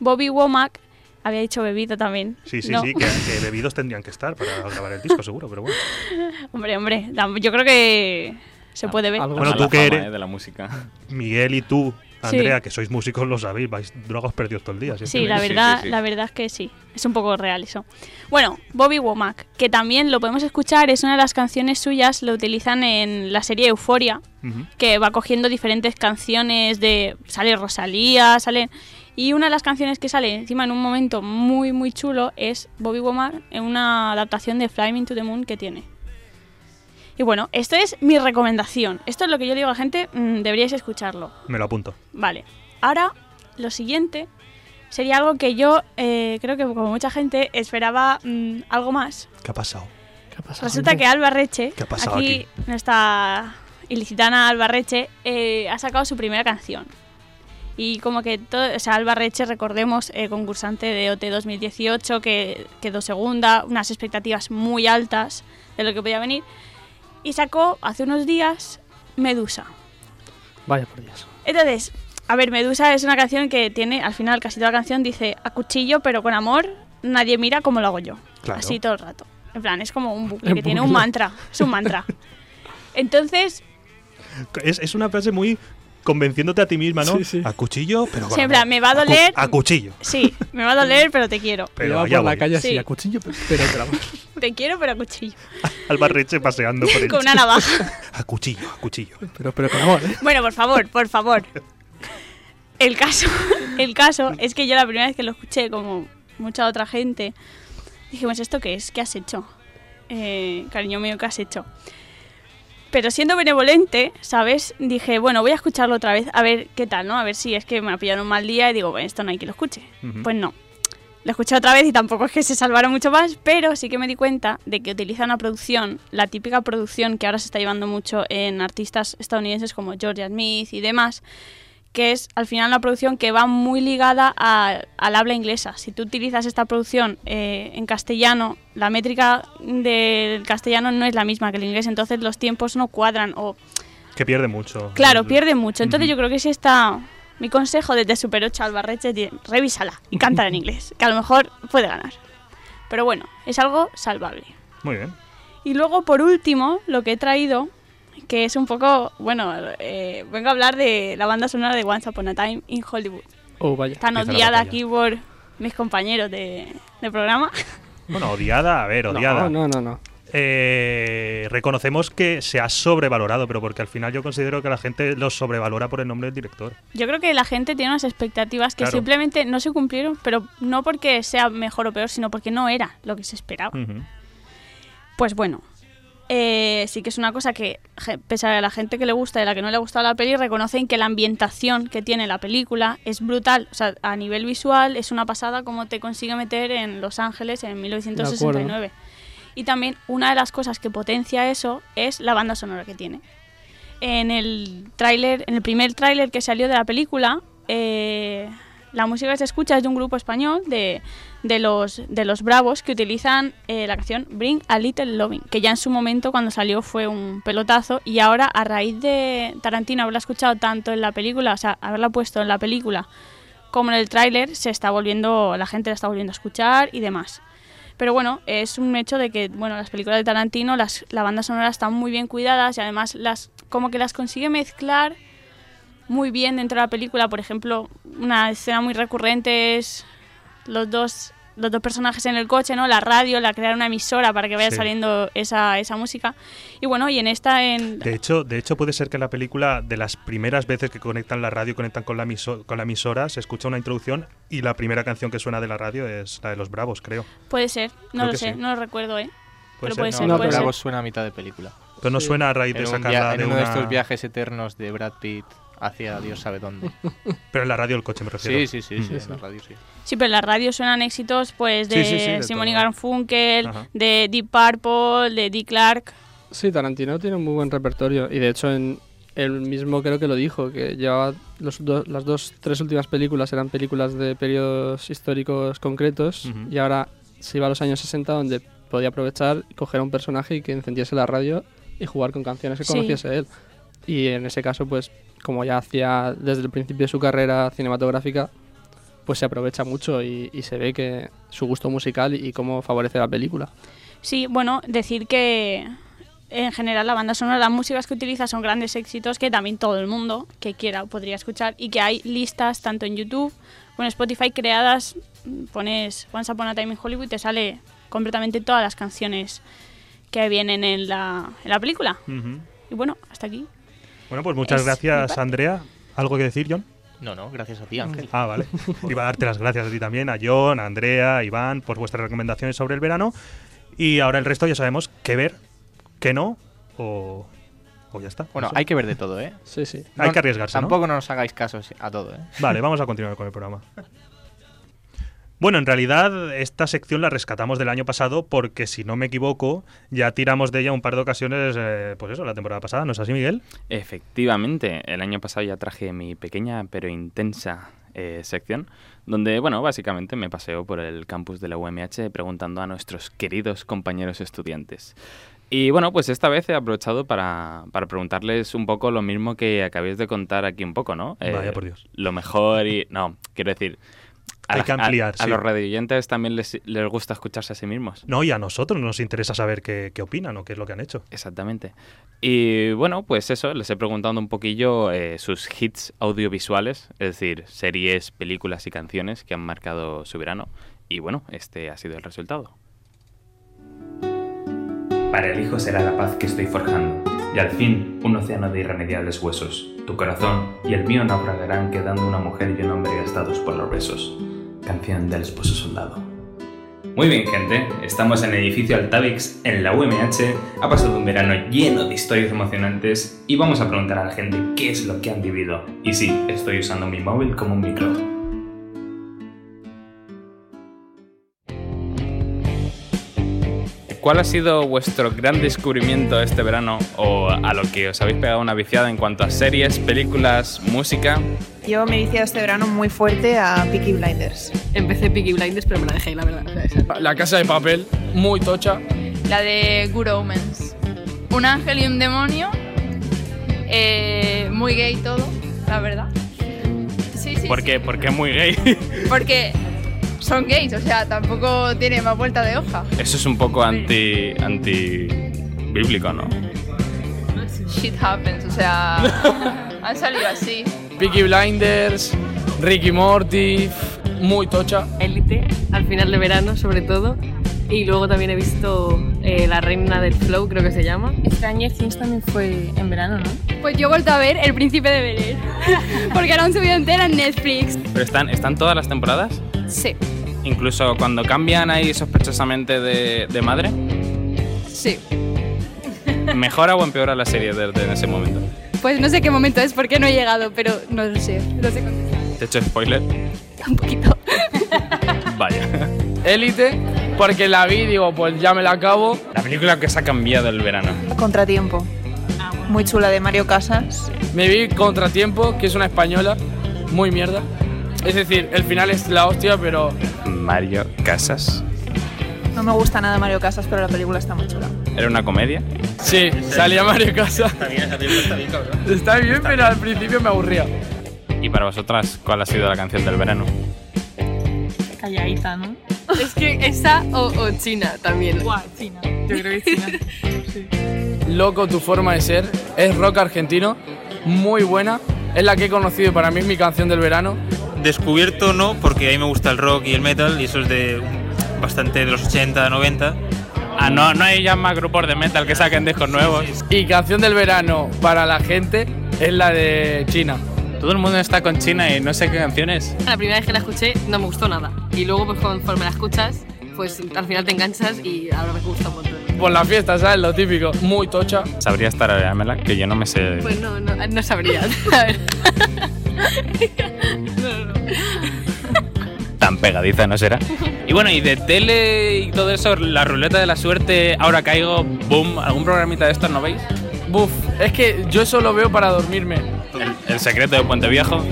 D: Bobby Womack. Había dicho bebido también.
C: Sí, sí,
D: No.
C: sí, que, que bebidos tendrían que estar para grabar el disco, seguro, pero bueno.
D: Hombre, hombre, yo creo que se puede ver.
C: Bueno, tú que eres.
I: de la música.
C: Miguel y tú,
D: Sí.
C: Andrea, que sois músicos, lo sabéis, vais drogos perdidos todo el día.
D: Sí, la verdad, la verdad es que sí. Es un poco real eso. Bueno, Bobby Womack, que también lo podemos escuchar, es una de las canciones suyas, lo utilizan en la serie Euforia, que va cogiendo diferentes canciones de. Sale Rosalía, sale. Y una de las canciones que sale encima en un momento muy, muy chulo es Bobby Womack en una adaptación de Fly Me to the Moon que tiene. Y bueno, esto es mi recomendación. Esto es lo que yo digo a la gente, mm, deberíais escucharlo.
C: Me lo apunto.
D: Vale. Ahora, lo siguiente sería algo que yo eh, creo que como mucha gente esperaba mm, algo más.
C: ¿Qué ha pasado?
D: Resulta que Alba Reche,
C: ¿Qué ha pasado
D: aquí, nuestra ilicitana Alba Reche, eh, ha sacado su primera canción. Y como que todo, o sea, Alba Reche, recordemos, eh, concursante de OT 2018, que quedó segunda, unas expectativas muy altas de lo que podía venir. Y sacó hace unos días Medusa.
E: Vaya por Dios.
D: Entonces, a ver, Medusa es una canción que tiene, al final, casi toda la canción dice a cuchillo, pero con amor, nadie mira como lo hago yo.
C: Claro.
D: Así todo el rato. En plan, es como un bucle que tiene un mantra. Es un mantra. Entonces,
C: Es, es una frase muy convenciéndote a ti misma, ¿no?
E: Sí, sí.
C: A cuchillo, pero con
D: Sí, en
C: amor.
D: plan, me va a doler.
C: A, cu- a cuchillo.
D: Sí, me va a doler, pero te quiero.
C: Pero allá
E: por la
C: voy.
E: calle así,
D: Sí.
E: a cuchillo, pero, amor.
D: Te quiero, pero a cuchillo.
C: Alba Reche paseando por el
D: Con una navaja.
C: A cuchillo, a cuchillo.
E: Pero, pero con amor, ¿eh?
D: Bueno, por favor, por favor. El caso, el caso es que yo la primera vez que lo escuché, como mucha otra gente, dijimos, ¿esto qué es? ¿Qué has hecho? Eh, cariño mío, ¿qué has hecho? Pero siendo benevolente, ¿sabes? Dije, bueno, voy a escucharlo otra vez, a ver qué tal, ¿no? A ver si es que me ha pillado un mal día y digo, bueno, esto no hay que lo escuche. Pues no. Lo escuché otra vez y tampoco es que se salvara mucho más, pero sí que me di cuenta de que utiliza una producción, la típica producción que ahora se está llevando mucho en artistas estadounidenses como Georgia Smith y demás, que es al final una producción que va muy ligada a- al habla inglesa. Si tú utilizas esta producción eh, en castellano, la métrica del castellano no es la misma que el inglés, entonces los tiempos no cuadran o
C: Que pierde mucho.
D: Claro, pierde mucho. Entonces yo creo que sí está... Mi consejo desde Super 8 Albarreche es revísala y cántala en inglés, que a lo mejor puede ganar. Pero bueno, es algo salvable.
C: Muy bien.
D: Y luego, por último, lo que he traído, que es un poco... Bueno, eh, vengo a hablar de la banda sonora de Once Upon a Time in Hollywood.
E: Oh, vaya.
D: Tan odiada aquí por mis compañeros de, de programa.
C: Bueno, odiada, a ver, odiada.
E: No, no, no, no.
C: Eh, reconocemos que se ha sobrevalorado, pero porque al final yo considero que la gente lo sobrevalora por el nombre del director.
D: Yo creo que la gente tiene unas expectativas que
C: Claro.
D: simplemente no se cumplieron, pero no porque sea mejor o peor, sino porque no era lo que se esperaba. Pues bueno, eh, sí que es una cosa que, pese a la gente que le gusta y a la que no le ha gustado la peli, reconocen que la ambientación que tiene la película es brutal. O sea, a nivel visual es una pasada como te consigue meter en Los Ángeles en 1969. Y también una de las cosas que potencia eso es la banda sonora que tiene. En el tráiler, en el primer tráiler que salió de la película, eh, la música que se escucha es de un grupo español de, de los de los Bravos que utilizan eh, la canción Bring a Little Loving, que ya en su momento cuando salió fue un pelotazo y ahora a raíz de Tarantino haberla escuchado tanto en la película, o sea, haberla puesto en la película como en el tráiler, se está volviendo la gente la está volviendo a escuchar y demás. Pero bueno, es un hecho de que bueno, las películas de Tarantino, las, la banda sonora están muy bien cuidadas y además las como que las consigue mezclar muy bien dentro de la película. Por ejemplo, una escena muy recurrente es los dos, los dos personajes en el coche, ¿no? La radio, la crear una emisora para que vaya
C: Sí.
D: saliendo esa, esa música. Y bueno, y en esta, en,
C: De hecho, de hecho, puede ser que en la película, de las primeras veces que conectan la radio, conectan con la, emiso- con la emisora, se escucha una introducción y la primera canción que suena de la radio es la de los Bravos, creo.
D: puede ser, no
C: Creo
D: lo sé,
C: sí.
D: no lo recuerdo, ¿eh?
C: Puede
D: Pero
C: ser.
D: puede
H: No,
D: ser,
E: no,
D: puede
E: pero
D: ser.
H: Bravos suena a mitad de película.
C: Pero no
E: Sí.
C: suena a raíz de
H: En, un
C: sacarla
H: via-
C: de
H: en uno de estos viajes eternos de Brad Pitt hacia Dios sabe dónde.
C: Pero en la radio del coche me refiero.
H: Sí, sí, sí,
C: Mm.
H: sí, en la radio sí.
D: Sí, pero en la radio suenan éxitos pues de
C: sí, sí, de
D: Simon y. Garfunkel,
C: Ajá.
D: de Deep Purple, de Dick Clark.
E: Sí, Tarantino tiene un muy buen repertorio. Y de hecho, en él mismo creo que lo dijo, que llevaba los do- las dos, tres últimas películas eran películas de periodos históricos concretos.
C: Ujú.
E: Y ahora se iba a los años 60, donde podía aprovechar, coger a un personaje y que encendiese la radio y jugar con canciones que
D: Sí.
E: conociese él. Y en ese caso, pues, como ya hacía desde el principio de su carrera cinematográfica, pues se aprovecha mucho y, y se ve que su gusto musical y, cómo favorece la película.
D: Sí, bueno, decir que en general la banda sonora, las músicas que utiliza son grandes éxitos que también todo el mundo que quiera podría escuchar y que hay listas tanto en YouTube como en Spotify creadas, pones Once Upon a Time in Hollywood y te sale completamente todas las canciones que vienen en la, en la película.
C: Ujú.
D: Y bueno, hasta aquí.
C: Bueno, pues muchas
D: Es
C: gracias. Andrea. ¿Algo que decir, John?
H: No, no, gracias a ti, Ángel.
C: Ah, vale. Iba a darte las gracias a ti también, a John, a Andrea, a Iván, por vuestras recomendaciones sobre el verano. Y ahora el resto ya sabemos qué ver, qué no, o, o ya está.
H: Bueno,
C: Eso.
H: hay que ver de todo, ¿eh?
E: Sí, sí.
C: Hay
H: No-
C: que arriesgarse, ¿no?
H: Tampoco no nos hagáis caso a todo, ¿eh?
C: Vale, vamos a continuar con el programa. Bueno, en realidad esta sección la rescatamos del año pasado porque, si no me equivoco, ya tiramos de ella un par de ocasiones, eh, pues eso, la temporada pasada, ¿no es así, Miguel?
I: Efectivamente, el año pasado ya traje mi pequeña pero intensa eh, sección, donde, bueno, básicamente me paseo por el campus de la UMH preguntando a nuestros queridos compañeros estudiantes. Y bueno, pues esta vez he aprovechado para, para preguntarles un poco lo mismo que acabéis de contar aquí un poco, ¿no? Eh,
C: Vaya por Dios.
I: Lo mejor y... No, quiero decir,
C: Hay que ampliar,
I: A, a
C: sí.
I: los radioyentes también les, les gusta escucharse a sí mismos.
C: No, y a nosotros nos interesa saber qué, qué opinan o qué es lo que han hecho.
I: Exactamente. Y bueno, pues eso, les he preguntado un poquillo eh, sus hits audiovisuales, es decir, series, películas y canciones que han marcado su verano. Y bueno, este ha sido el resultado. Para el hijo será la paz que estoy forjando, y al fin un océano de irremediables huesos. Tu corazón y el mío naufragarán quedando una mujer y un hombre gastados por los besos. Canción del esposo soldado. Muy bien, gente. Estamos en el edificio Altavix, en la UMH. Ha pasado un verano lleno de historias emocionantes y vamos a preguntar a la gente qué es lo que han vivido. Y sí, estoy usando mi móvil como un micro. ¿Cuál ha sido vuestro gran descubrimiento este verano o a lo que os habéis pegado una viciada en cuanto a series, películas, música?
N: Yo me he viciado este verano muy fuerte a Peaky Blinders.
O: Empecé Peaky Blinders, pero me la dejé, la verdad.
P: La casa de papel, muy tocha.
Q: La de Good Omens. Un ángel y un demonio. eh, muy gay todo, la verdad. Sí, sí.
I: ¿Por qué? Porque es muy gay.
Q: Porque son gays, o sea, tampoco tiene más vuelta de hoja.
I: Eso es un poco anti, anti bíblico, ¿no?
Q: Shit happens, o sea, han salido así.
P: Peaky Blinders, Ricky Morty, muy tocha.
O: Élite, al final de verano, sobre todo. Y luego también he visto eh, La Reina del Flow, creo que se llama.
R: Stranger Things también fue en verano, ¿no?
S: Pues yo he vuelto a ver El Príncipe de Bel porque la han subido entera en Netflix.
I: ¿Pero están, están todas las temporadas?
S: Sí,
I: Incluso cuando cambian ahí sospechosamente de, de madre.
S: sí.
I: ¿Mejora o empeora la serie desde ese momento?
S: Pues no sé qué momento es porque no he llegado, pero no lo sé. No sé contestar.
I: ¿Te he hecho spoiler?
S: Un poquito.
I: Vaya.
P: Élite, porque la vi, digo, pues ya me la acabo.
I: La película que se ha cambiado el verano.
N: Contratiempo. Muy chula de Mario Casas.
P: Me vi Contratiempo, que es una española, muy mierda. Es decir, el final es la hostia, pero
I: Mario Casas.
N: No me gusta nada Mario Casas, pero la película está muy chula.
I: ¿Era una comedia?
P: sí, salía Mario Casas.
T: Está bien, esa película está bien, cabrón.
P: Está bien, pero al principio me aburría.
I: ¿Y para vosotras cuál ha sido la canción del verano?
R: Calladita, ¿no?
O: Es que esa o, o China también.
R: Guau, China. Yo creo que China. Sí.
P: Loco, tu forma de ser. Es rock argentino, muy buena. Es la que he conocido y para mí es mi canción del verano.
T: Descubierto no, porque a mí me gusta el rock y el metal, y eso es de bastante de los 80, 90.
I: Ah, no, no hay ya más grupos de metal que saquen discos nuevos.
P: Y canción del verano para la gente es la de China.
I: Todo el mundo está con China y no sé qué canciones.
O: La primera vez que la escuché no me gustó nada. Y luego, pues conforme la escuchas, pues al final te enganchas y ahora me gusta un montón.
P: Por la fiesta, ¿sabes? Lo típico. Muy tocha.
I: Sabría estar a que yo no me sé.
O: Pues no, no, no sabría.
I: pegadiza no será. Y bueno, y de tele y todo eso, la ruleta de la suerte, ahora caigo, boom, ¿algún programita de estos no veis?
P: Buf, es que yo eso lo veo para dormirme.
I: El, el secreto de Puente Viejo.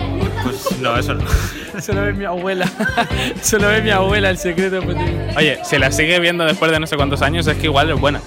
T: Pues no, eso no.
P: Solo ve mi abuela. Solo ve mi abuela el secreto de Puente Viejo.
I: Oye, si la sigue viendo después de no sé cuántos años, es que igual es buena.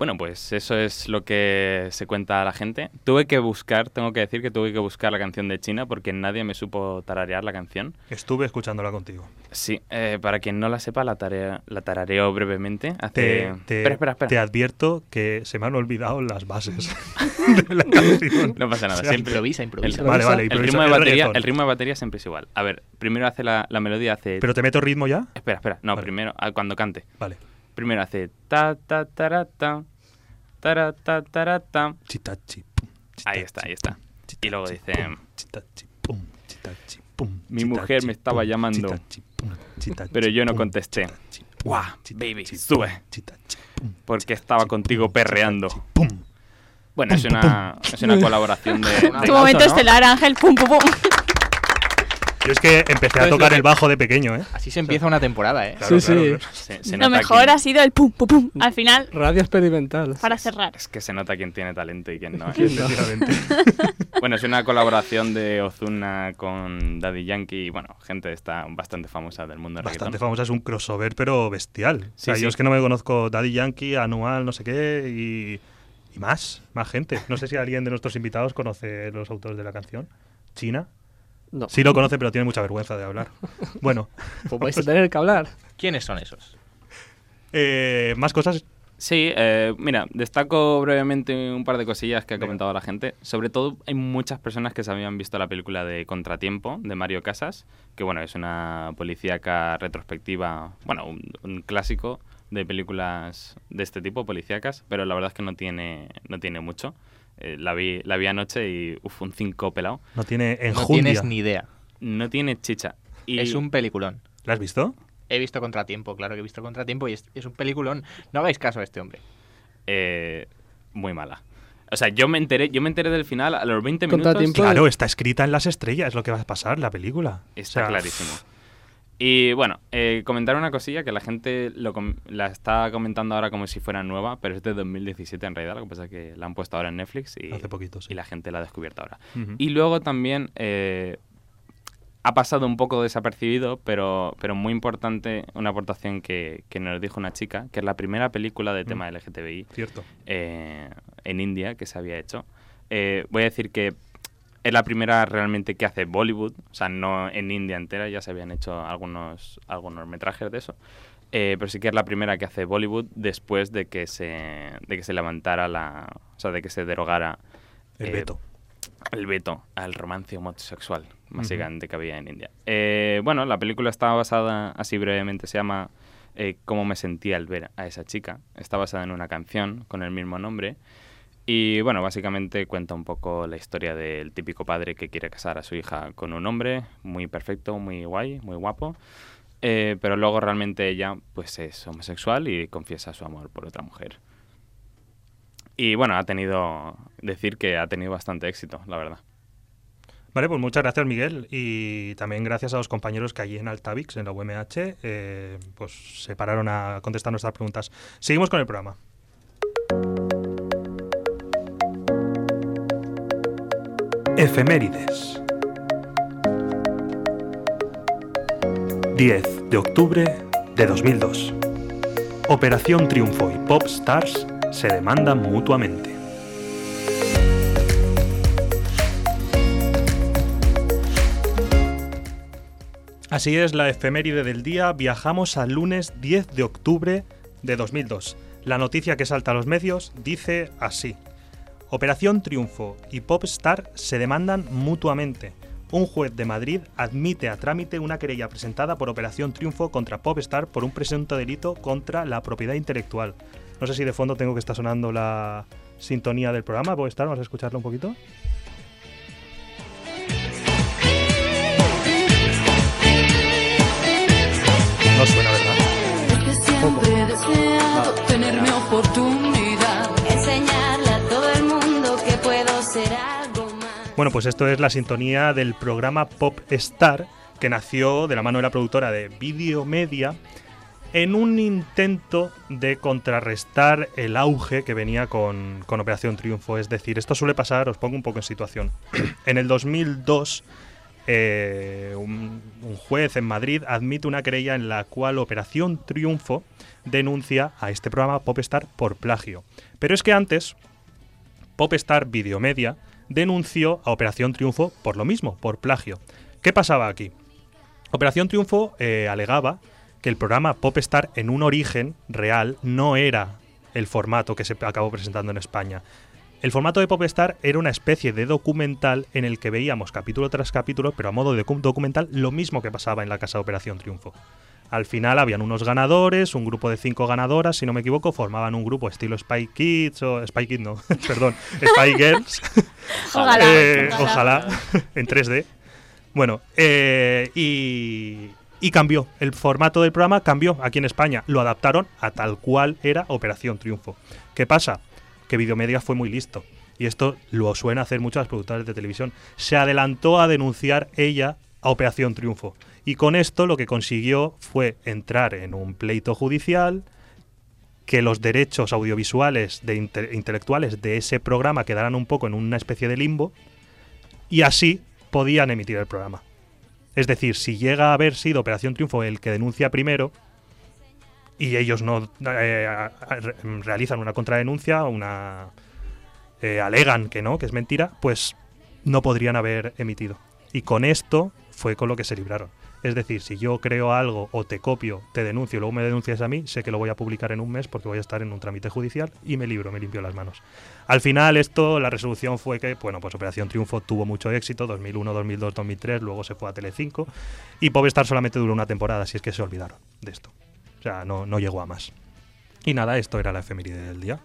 I: Bueno, pues eso es lo que se cuenta a la gente. Tuve que buscar, tengo que decir que tuve que buscar la canción de China porque nadie me supo tararear la canción.
C: Estuve escuchándola contigo.
I: Sí, eh, para quien no la sepa, la, tarea, la tarareo brevemente. Hace...
C: Te, te-
I: espera, espera, espera.
C: te advierto que se me han olvidado las bases de la canción.
I: No pasa nada,
C: O sea,
I: siempre.
T: improvisa, improvisa.
I: El,
C: Vale, vale,
I: el
C: improvisa.
I: ritmo, de
C: El
I: batería, el ritmo de batería siempre es igual. A ver, primero hace la, la melodía, hace...
C: ¿Pero te meto ritmo ya?
I: Espera, espera. No,
C: Vale.
I: primero, ah, cuando cante.
C: Vale.
I: Primero hace ta ta tarata, tarata tarata.
C: Chitachi,
I: Ahí está, ahí está. Y luego dice,
C: chitachi, pum, chitachi, pum,
I: mi
C: chitachi,
I: mujer me estaba
C: pum,
I: llamando,
C: chitachi, pum, chitachi,
I: pero yo no
C: pum,
I: contesté.
C: chitachi, pum,
I: Guau,
C: chitachi,
I: baby,
C: pum,
I: sube.
C: chitachi, pum,
I: Porque estaba contigo perreando.
C: pum.
I: Bueno, es una, es una colaboración de... de
D: Tu momento
I: ¿no?
D: estelar, Ángel. Pum, pum, pum.
C: Yo es que empecé a tocar el bajo de pequeño, ¿eh?
H: Así se empieza una temporada, ¿eh?
C: Claro, claro, claro.
I: Se- se
D: Lo mejor
I: quién-
D: ha sido el pum, pum, pum. Al final,
E: Radio experimental.
D: para cerrar.
I: Es que se nota quién tiene talento y quién no. ¿eh? Bueno, es una colaboración de Ozuna con Daddy Yankee y, bueno, gente está bastante famosa del mundo del
C: Bastante
I: reggaetón.
C: famosa, es un crossover, pero bestial. o sea,
I: Sí,
C: yo
I: sí.
C: es que no me conozco Daddy Yankee, Anual, no sé qué, y, y más, más gente. No sé si alguien de nuestros invitados conoce los autores de la canción. ¿China?
E: No.
C: Sí lo conoce, pero tiene mucha vergüenza de hablar. Bueno.
E: Pues vais a tener que hablar.
H: ¿Quiénes son esos?
C: Eh, más cosas.
I: Sí, eh, mira, destaco brevemente un par de cosillas que ha comentado la gente. Sobre todo, hay muchas personas que se habían visto la película de Contratiempo, de Mario Casas, que bueno, es una policíaca retrospectiva, bueno, un, un clásico de películas de este tipo, policíacas, pero la verdad es que no tiene, no tiene mucho. Eh, la, vi, la vi anoche y uf, un 5 pelado.
C: No tiene
H: No
C: enjundia.
H: tienes ni idea.
I: No tiene chicha. Y
H: Es un peliculón.
C: ¿La has visto?
H: He visto Contratiempo, claro que he visto Contratiempo y es, es un peliculón. No hagáis caso a este hombre.
I: eh, muy mala. O sea, yo me enteré, yo me enteré del final a los 20 minutos.
E: Contratiempo
C: Claro, está escrita en las estrellas, es lo que va a pasar la película.
I: Está
C: O sea,
I: clarísimo. Y bueno, eh, comentar una cosilla que la gente lo com- la está comentando ahora como si fuera nueva, pero es de 2017 en realidad. Lo que pasa es que la han puesto ahora en Netflix y,
C: Hace poquito,
I: y la gente la ha descubierto ahora. Y luego también eh, ha pasado un poco desapercibido, pero, pero muy importante una aportación que, que nos dijo una chica, que es la primera película de tema LGTBI
C: Cierto.
I: eh, en India que se había hecho. Eh, voy a decir que es la primera realmente que hace Bollywood, o sea, no en India entera, ya se habían hecho algunos, algunos metrajes de eso, eh, pero sí que es la primera que hace Bollywood después de que se, de que se levantara la, o sea, de que se derogara
C: El
I: eh,
C: veto.
I: el veto al romance homosexual, básicamente, que había en India. Eh, bueno, la película está basada, así brevemente, se llama eh, Cómo me sentía al ver a esa chica. Está basada en una canción con el mismo nombre. Y bueno, básicamente cuenta un poco la historia del típico padre que quiere casar a su hija con un hombre muy perfecto, muy guay, muy guapo. Eh, pero luego realmente ella pues es homosexual y confiesa su amor por otra mujer. Y bueno, ha tenido, decir que ha tenido bastante éxito, la verdad.
C: Vale, pues muchas gracias Miguel y también gracias a los compañeros que allí en Altavix, en la UMH, eh, pues se pararon a contestar nuestras preguntas. Seguimos con el programa. Efemérides. 10 de octubre de 2002. Operación Triunfo y Pop Stars se demandan mutuamente. Así es, la efeméride del día. Viajamos al lunes 10 de octubre de 2002. La noticia que salta a los medios dice así. Operación Triunfo y Popstar se demandan mutuamente. Un juez de Madrid admite a trámite una querella presentada por Operación Triunfo contra Popstar por un presunto delito contra la propiedad intelectual. No sé si de fondo tengo que estar sonando la sintonía del programa. Popstar, vamos a escucharlo un poquito. No suena, ¿verdad?
U: Porque siempre
C: Bueno, pues esto es la sintonía del programa Pop Star, que nació de la mano de la productora de Video Media en un intento de contrarrestar el auge que venía con, con Operación Triunfo. Es decir, esto suele pasar, os pongo un poco en situación. en el 2002, eh, un, un juez en Madrid admite una querella en la cual Operación Triunfo denuncia a este programa Popstar por plagio. Pero es que antes, Popstar Videomedia denunció a Operación Triunfo por lo mismo, por plagio. ¿Qué pasaba aquí? Operación Triunfo eh, alegaba que el programa Popstar en un origen real no era el formato que se acabó presentando en España. El formato de Popstar era una especie de documental en el que veíamos capítulo tras capítulo, pero a modo de docu- documental, lo mismo que pasaba en la casa de Operación Triunfo. Al final habían unos ganadores, un grupo de cinco ganadoras, si no me equivoco, formaban un grupo estilo Spy Kids o Spy Kids no, perdón, Spy Girls.
D: Ojalá,
C: Eh,
D: ojalá.
C: ojalá, en 3D. Bueno, eh, y, y cambió. El formato del programa cambió aquí en España. Lo adaptaron a tal cual era Operación Triunfo. ¿Qué pasa? Que Videomedia fue muy listo. Y esto lo suena hacer muchas productoras de televisión. Se adelantó a denunciar ella a Operación Triunfo. Y con esto lo que consiguió fue entrar en un pleito judicial, que los derechos audiovisuales de inte- intelectuales de ese programa quedaran un poco en una especie de limbo y así podían emitir el programa. Es decir, si llega a haber sido Operación Triunfo el que denuncia primero y ellos no eh, realizan una contradenuncia, una eh, alegan que no, que es mentira, pues no podrían haber emitido. Y con esto fue con lo que se libraron. Es decir, si yo creo algo o te copio, te denuncio y luego me denuncias a mí, sé que lo voy a publicar en un mes porque voy a estar en un trámite judicial y me libro, me limpio las manos. Al final esto, la resolución fue que, bueno, pues Operación Triunfo tuvo mucho éxito, 2001, 2002, 2003, luego se fue a Telecinco y Povestar solamente duró una temporada, si es que se olvidaron de esto. O sea, no, no llegó a más. Y nada, esto era la efeméride del día.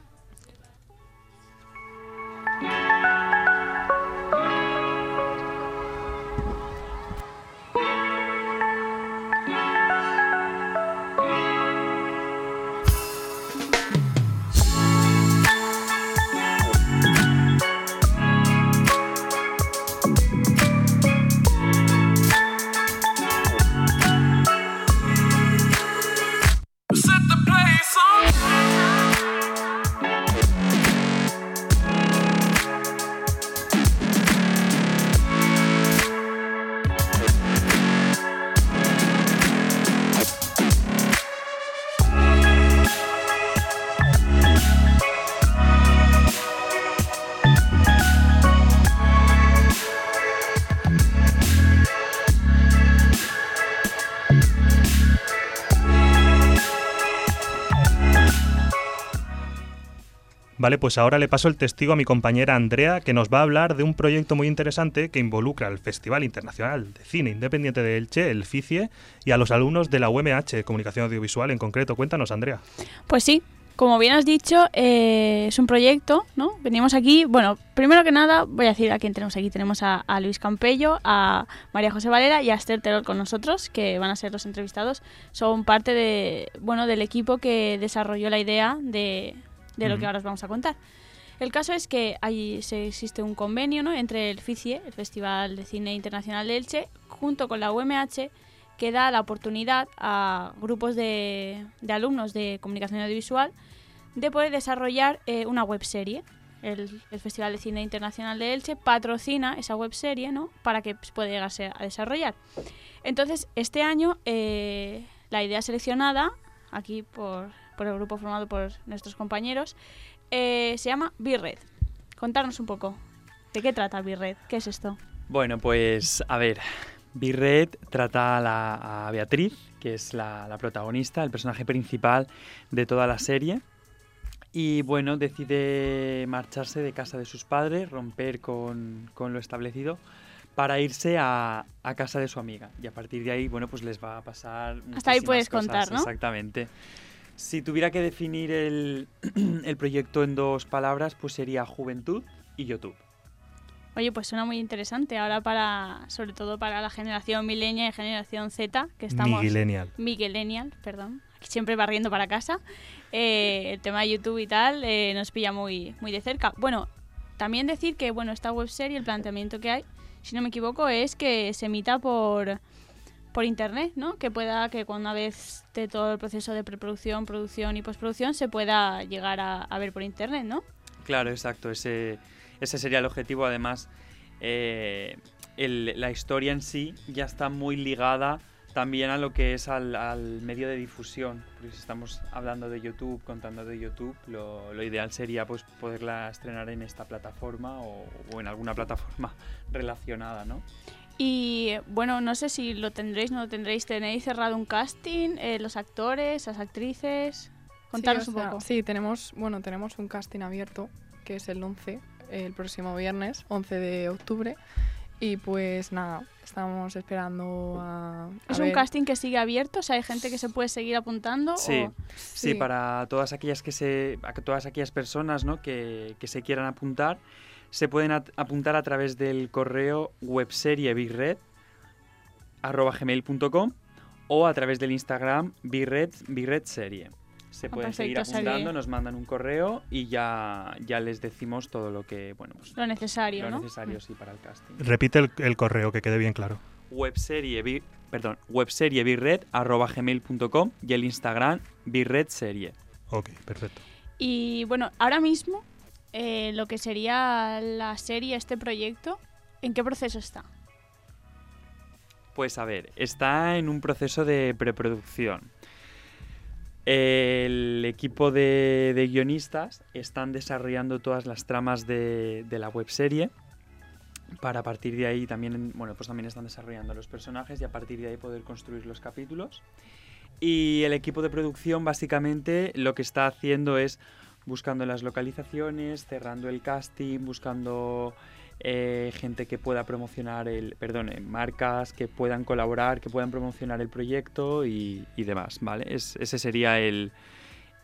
C: Vale, pues ahora le paso el testigo a mi compañera Andrea, que nos va a hablar de un proyecto muy interesante que involucra al Festival Internacional de Cine Independiente de Elche, el FICIE, y a los alumnos de la UMH, Comunicación Audiovisual en concreto. Cuéntanos, Andrea.
D: Pues sí, como bien has dicho, eh, es un proyecto, ¿no? Venimos aquí, bueno, primero que nada voy a decir a quién tenemos aquí. Tenemos a, a Luis Campello, a María José Valera y a Esther Terol con nosotros, que van a ser los entrevistados. Son parte de, bueno, del equipo que desarrolló la idea de, de lo que ahora os vamos a contar. El caso es que ahí se existe un convenio ¿no? entre el FICIE, el Festival de Cine Internacional de Elche, junto con la UMH, que da la oportunidad a grupos de, de alumnos de comunicación audiovisual de poder desarrollar eh, una webserie. El, el Festival de Cine Internacional de Elche patrocina esa webserie ¿no? para que pues, pueda llegarse a desarrollar. Entonces, este año eh, la idea seleccionada, aquí por, por el grupo formado por nuestros compañeros, eh, se llama B-Red. Contarnos un poco. ¿De qué trata B-Red? ¿Qué es esto?
V: Bueno, pues a ver, B-Red trata a, la- a Beatriz, que es la, la protagonista, el personaje principal de toda la serie. Y bueno, decide marcharse de casa de sus padres, romper con, con lo establecido, para irse a, a casa de su amiga. Y a partir de ahí, bueno, pues les va a pasar.
D: Hasta ahí puedes
V: cosas,
D: contar, ¿no?
V: Exactamente. Si tuviera que definir el, el proyecto en dos palabras, pues sería juventud y YouTube.
D: Oye, pues suena muy interesante ahora para, sobre todo para la generación millennial y generación Z, que estamos...
C: Miguelenial.
D: Miguelenial, perdón. Aquí siempre barriendo para casa. Eh, el tema de YouTube y tal eh, nos pilla muy, muy de cerca. Bueno, también decir que, bueno, esta webserie, el planteamiento que hay, si no me equivoco, es que se emita por, por internet, ¿no? Que pueda, que cuando una vez de todo el proceso de preproducción, producción y postproducción, se pueda llegar a, ver por internet, ¿no?
V: Claro, exacto. Ese, ese sería el objetivo. Además, eh, la historia en sí ya está muy ligada también a lo que es al, medio de difusión. Porque si estamos hablando de YouTube, contando de YouTube, lo, lo ideal sería pues poderla estrenar en esta plataforma o, o en alguna plataforma relacionada, ¿no?
D: Y bueno, no sé si lo tendréis, no lo tendréis. ¿Tenéis cerrado un casting? Eh, ¿Los actores, las actrices? Contanos
W: Sí,
D: un
W: sea,
D: poco.
W: Sí, tenemos, bueno, tenemos un casting abierto, que es el 11, el próximo viernes, 11 de octubre. Y pues nada, estamos esperando a... a
D: ¿Es un
W: ver-
D: casting que sigue abierto? O sea, ¿hay gente que se puede seguir apuntando?
V: Sí,
D: o-
V: sí, para todas aquellas que se, a todas aquellas personas ¿no? que, que se quieran apuntar, se pueden apuntar a través del correo gmail.com o a través del Instagram bigred, bigred serie. Se pueden seguir apuntando,
D: serie.
V: nos mandan un correo y ya, ya les decimos todo lo que, bueno, pues,
D: Lo necesario,
V: lo
D: ¿no?
V: necesario sí para el casting.
C: Repite el, el correo, que quede bien claro.
V: webserie, bi- perdón, webseriebirred.gmail.com y el Instagram birredserie.
C: Ok, perfecto.
D: Y bueno, ahora mismo eh, lo que sería la serie, este proyecto, ¿en qué proceso está?
V: Pues a ver, está en un proceso de preproducción. El equipo de, guionistas están desarrollando todas las tramas de, de la webserie para a partir de ahí también, bueno, pues también están desarrollando los personajes y a partir de ahí poder construir los capítulos. Y el equipo de producción básicamente lo que está haciendo es buscando las localizaciones, cerrando el casting, buscando eh, gente que pueda promocionar el, perdón, eh, marcas que puedan colaborar, que puedan promocionar el proyecto y, demás, ¿vale? Es- ese sería el,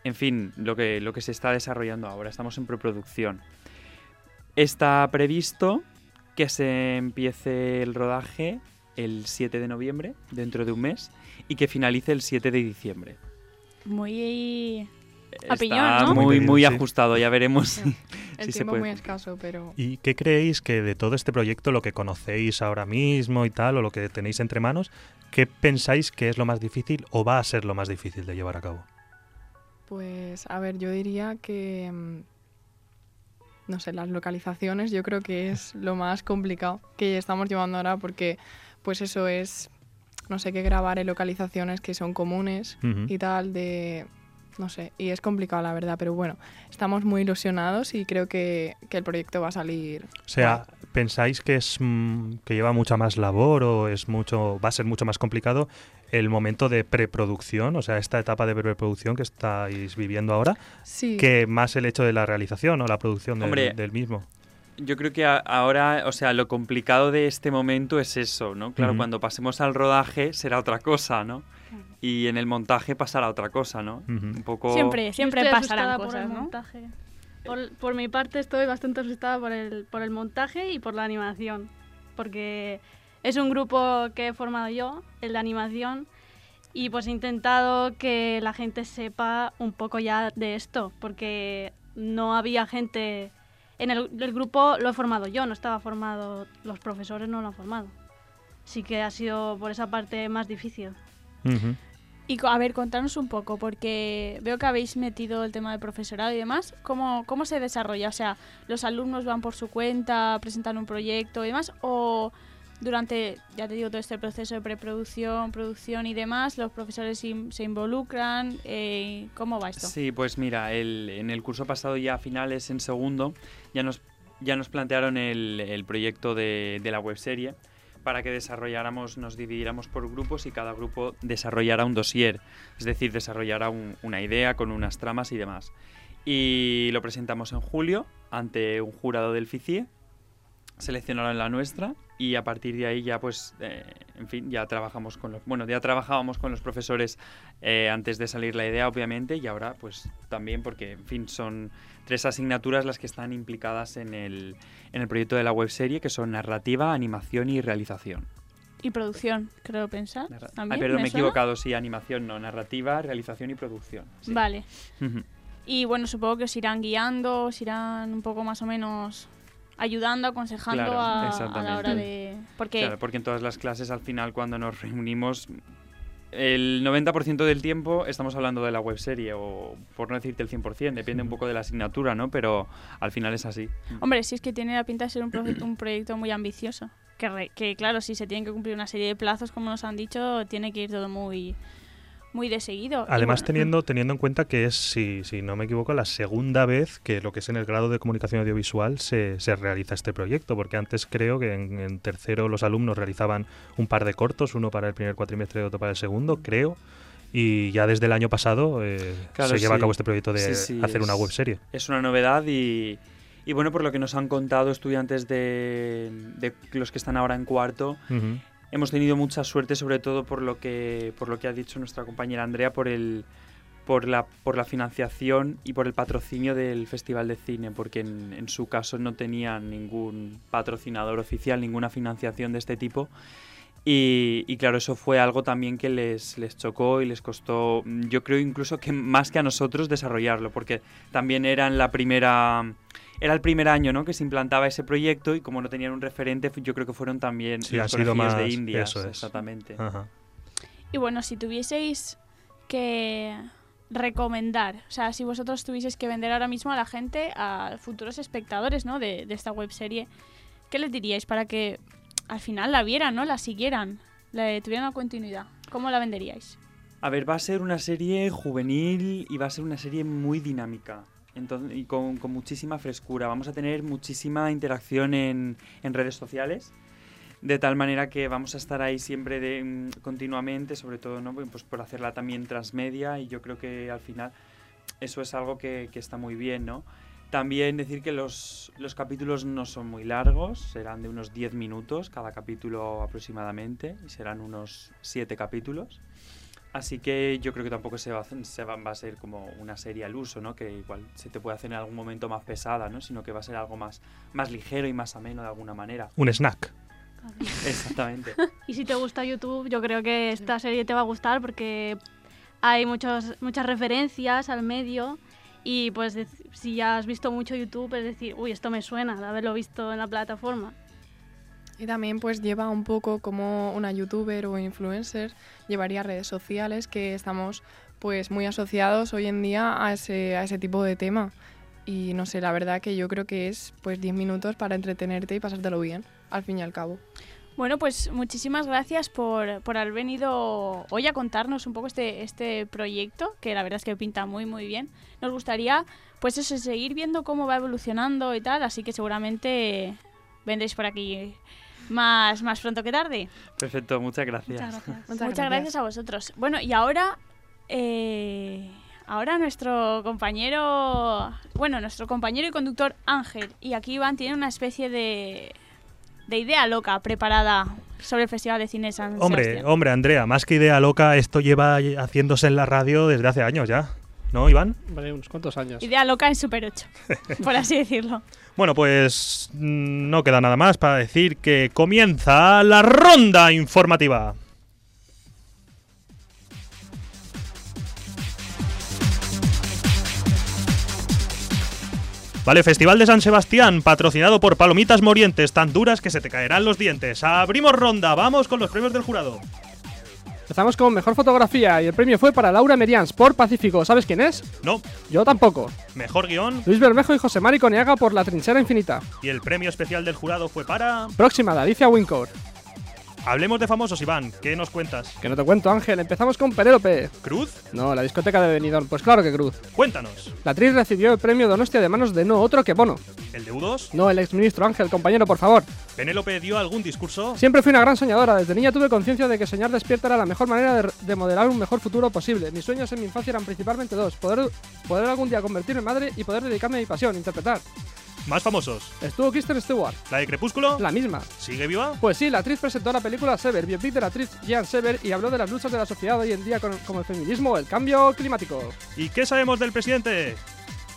V: en fin, lo que, lo que se está desarrollando ahora. Estamos en preproducción. Está previsto que se empiece el rodaje el 7 de noviembre, dentro de un mes, y que finalice el 7 de diciembre.
D: Muy
V: Está
D: piñón, ¿no?
V: muy, muy
C: Sí.
V: ajustado, ya veremos si,
W: El
V: se
W: tiempo
V: puede.
W: muy escaso, pero
C: ¿Y qué creéis que de todo este proyecto, lo que conocéis ahora mismo y tal, o lo que tenéis entre manos, qué pensáis que es lo más difícil o va a ser lo más difícil de llevar a cabo?
W: pues a ver, yo diría que mm, no sé, las localizaciones yo creo que es lo más complicado que estamos llevando ahora porque pues eso es no sé qué grabar en localizaciones que son comunes y tal de no sé, y es complicado la verdad, pero bueno, estamos muy ilusionados y creo que, que el proyecto va a salir
C: O sea, ¿pensáis que es mm, que lleva mucha más labor o es mucho va a ser mucho más complicado el momento de preproducción, o sea, esta etapa de preproducción que estáis viviendo ahora,
W: Sí.
C: que más el hecho de la realización o la producción del,
V: Hombre,
C: del mismo?
V: Yo creo que ahora, o sea, lo complicado de este momento es eso, ¿no? Claro, cuando pasemos al rodaje será otra cosa, ¿no? Y en el montaje pasará otra cosa, ¿no? Un poco...
D: Siempre, siempre pasarán
X: asustada por
D: cosas,
X: el
D: ¿no?
X: montaje. Por, por mi parte estoy bastante asustada por el, por el montaje y por la animación. Porque es un grupo que he formado yo, el de animación, y pues he intentado que la gente sepa un poco ya de esto, porque no había gente... En el, el grupo lo he formado yo, no estaba formado, los profesores no lo han formado. Así que ha sido por esa parte más difícil.
D: Y a ver, contanos un poco, porque veo que habéis metido el tema del profesorado y demás. ¿Cómo, ¿Cómo se desarrolla? O sea, ¿los alumnos van por su cuenta, presentan un proyecto y demás? ¿O durante, ya te digo, todo este proceso de preproducción, producción y demás, los profesores se involucran? Eh, ¿Cómo va esto?
V: Sí, pues mira, el- en el curso pasado ya a finales, en segundo, ya nos, ya nos plantearon el, proyecto de, de la webserie para que desarrolláramos, nos dividiéramos por grupos y cada grupo desarrollara un dossier, es decir, desarrollara un- una idea con unas tramas y demás. Y lo presentamos en julio ante un jurado del FICIE, seleccionaron la nuestra y a partir de ahí ya pues eh, en fin ya trabajamos con los bueno ya trabajábamos con los profesores eh, antes de salir la idea obviamente y ahora pues también porque en fin son tres asignaturas las que están implicadas en el en el proyecto de la webserie que son narrativa animación y realización
D: Y producción, creo pensar.
V: Perdón me he equivocado sí animación no narrativa realización y producción sí.
D: Vale. Y bueno, supongo que os irán guiando, os irán un poco más o menos ayudando, aconsejando
V: Claro,
D: a, a la hora de... Porque
V: Claro, porque en todas las clases al final cuando nos reunimos el 90% del tiempo estamos hablando de la webserie o por no decirte el 100%, depende un poco de la asignatura, ¿no? Pero al final es así.
D: Hombre, si es que tiene la pinta de ser un, proje- un proyecto muy ambicioso. Que, re- que claro, si se tienen que cumplir una serie de plazos, como nos han dicho, tiene que ir todo muy, muy de seguido.
C: Además,
D: bueno,
C: teniendo, teniendo en cuenta que es, si, si no me equivoco, la segunda vez que lo que es en el grado de comunicación audiovisual se, se realiza este proyecto, porque antes creo que en, en tercero los alumnos realizaban un par de cortos, uno para el primer cuatrimestre y otro para el segundo, creo, y ya desde el año pasado eh,
V: Claro,
C: se lleva a
V: sí.
C: cabo este proyecto de
V: Sí, sí,
C: hacer una
V: es-
C: webserie.
V: Es una novedad y, y bueno, por lo que nos han contado estudiantes de, de los que están ahora en cuarto,
C: Ujú.
V: Hemos tenido mucha suerte, sobre todo por lo que, por lo que ha dicho nuestra compañera Andrea, por el por la, por la financiación y por el patrocinio del Festival de Cine, porque en, su caso no tenían ningún patrocinador oficial, ninguna financiación de este tipo. Y, y claro, eso fue algo también que les, les chocó y les costó, yo creo incluso que más que a nosotros desarrollarlo, porque también eran la primera era el primer año ¿no? que se implantaba ese proyecto y como no tenían un referente, yo creo que fueron también
C: Sí, sido más-
V: de Indias.
C: eso es.
V: Exactamente.
C: Ajá.
D: Y bueno, si tuvieseis que recomendar, o sea, si vosotros tuvieseis que vender ahora mismo a la gente, a futuros espectadores, ¿no? De, de esta webserie, ¿qué les diríais para que al final la vieran, ¿no? La siguieran, le tuvieran una continuidad. ¿Cómo la venderíais?
V: A ver, va a ser una serie juvenil y va a ser una serie muy dinámica. Entonces, y con, con muchísima frescura. Vamos a tener muchísima interacción en, en redes sociales. De tal manera que vamos a estar ahí siempre de, mm, continuamente, sobre todo ¿no? pues por hacerla también transmedia. Y yo creo que al final eso es algo que, que está muy bien, ¿no? También decir que los, los capítulos no son muy largos, serán de unos 10 minutos cada capítulo aproximadamente, y serán unos 7 capítulos. Así que yo creo que tampoco se va, a hacer- se va, va a ser como una serie al uso, ¿no? Que igual se te puede hacer en algún momento más pesada, ¿no? Sino que va a ser algo más, más ligero y más ameno de alguna manera.
C: Un snack.
V: Exactamente.
X: Y si te gusta YouTube, yo creo que esta serie te va a gustar porque hay muchos, muchas referencias al medio y pues si ya has visto mucho YouTube es decir, uy, esto me suena de haberlo visto en la plataforma.
W: Y también pues lleva un poco como una youtuber o influencer llevaría redes sociales que estamos pues muy asociados hoy en día a ese, a ese tipo de tema. Y no sé, la verdad que yo creo que es pues 10 minutos para entretenerte y pasártelo bien, al fin y al cabo.
D: Bueno, pues muchísimas gracias por, por haber venido hoy a contarnos un poco este, este proyecto, que la verdad es que pinta muy, muy bien. Nos gustaría, pues seguir viendo cómo va evolucionando y tal, así que seguramente vendréis por aquí más, más pronto que tarde.
V: Perfecto, muchas gracias.
D: Muchas, gracias. a vosotros. Bueno, y ahora, eh, ahora nuestro compañero, bueno, nuestro compañero y conductor Ángel y aquí Iván tienen una especie de, de idea loca preparada sobre el Festival de Cine San
C: Hombre,
D: Sebastián.
C: hombre, Andrea, más que idea loca, esto lleva haciéndose en la radio desde hace años ya. ¿No, Iván?
E: Vale, unos cuantos años.
D: Idea loca en Super 8, por así decirlo.
C: Bueno, pues mm, no queda nada más para decir que comienza la ronda informativa. Vale, Festival de San Sebastián, patrocinado por Palomitas Morientes, tan duras que se te caerán los dientes. Abrimos ronda, vamos con los premios del jurado.
E: Empezamos con mejor fotografía y el premio fue para Laura Merians por Pacífico. ¿Sabes quién es?
C: No.
E: Yo tampoco.
C: Mejor guion
E: Luis Bermejo y José Mari Coniaga por La Trinchera Infinita.
C: y el premio especial del jurado fue para...
E: Próxima de Alicia Wincourt.
C: Hablemos de famosos, Iván. ¿Qué nos cuentas?
E: Que no te cuento, Ángel. Empezamos con Penélope.
C: ¿Cruz?
E: No, la discoteca de Benidorm. Pues claro que Cruz.
C: Cuéntanos.
E: La actriz recibió el premio Donostia de manos de no otro que Bono.
C: ¿El de U2?
E: No, el exministro Ángel, compañero, por favor.
C: ¿Penélope dio algún discurso?
E: Siempre fui una gran soñadora. Desde niña tuve conciencia de que soñar despierta era la mejor manera de, de modelar un mejor futuro posible. Mis sueños en mi infancia eran principalmente dos. Poder, poder algún día convertirme en madre y poder dedicarme a mi pasión, interpretar.
C: Más famosos.
E: Estuvo Kristen Stewart.
C: ¿La de Crepúsculo?
E: La misma.
C: ¿Sigue viva?
E: Pues sí, la actriz presentó la película Sever, biopic de la actriz Jean Sever, y habló de las luchas de la sociedad hoy en día con- como el feminismo o el cambio climático.
C: ¿Y qué sabemos del presidente?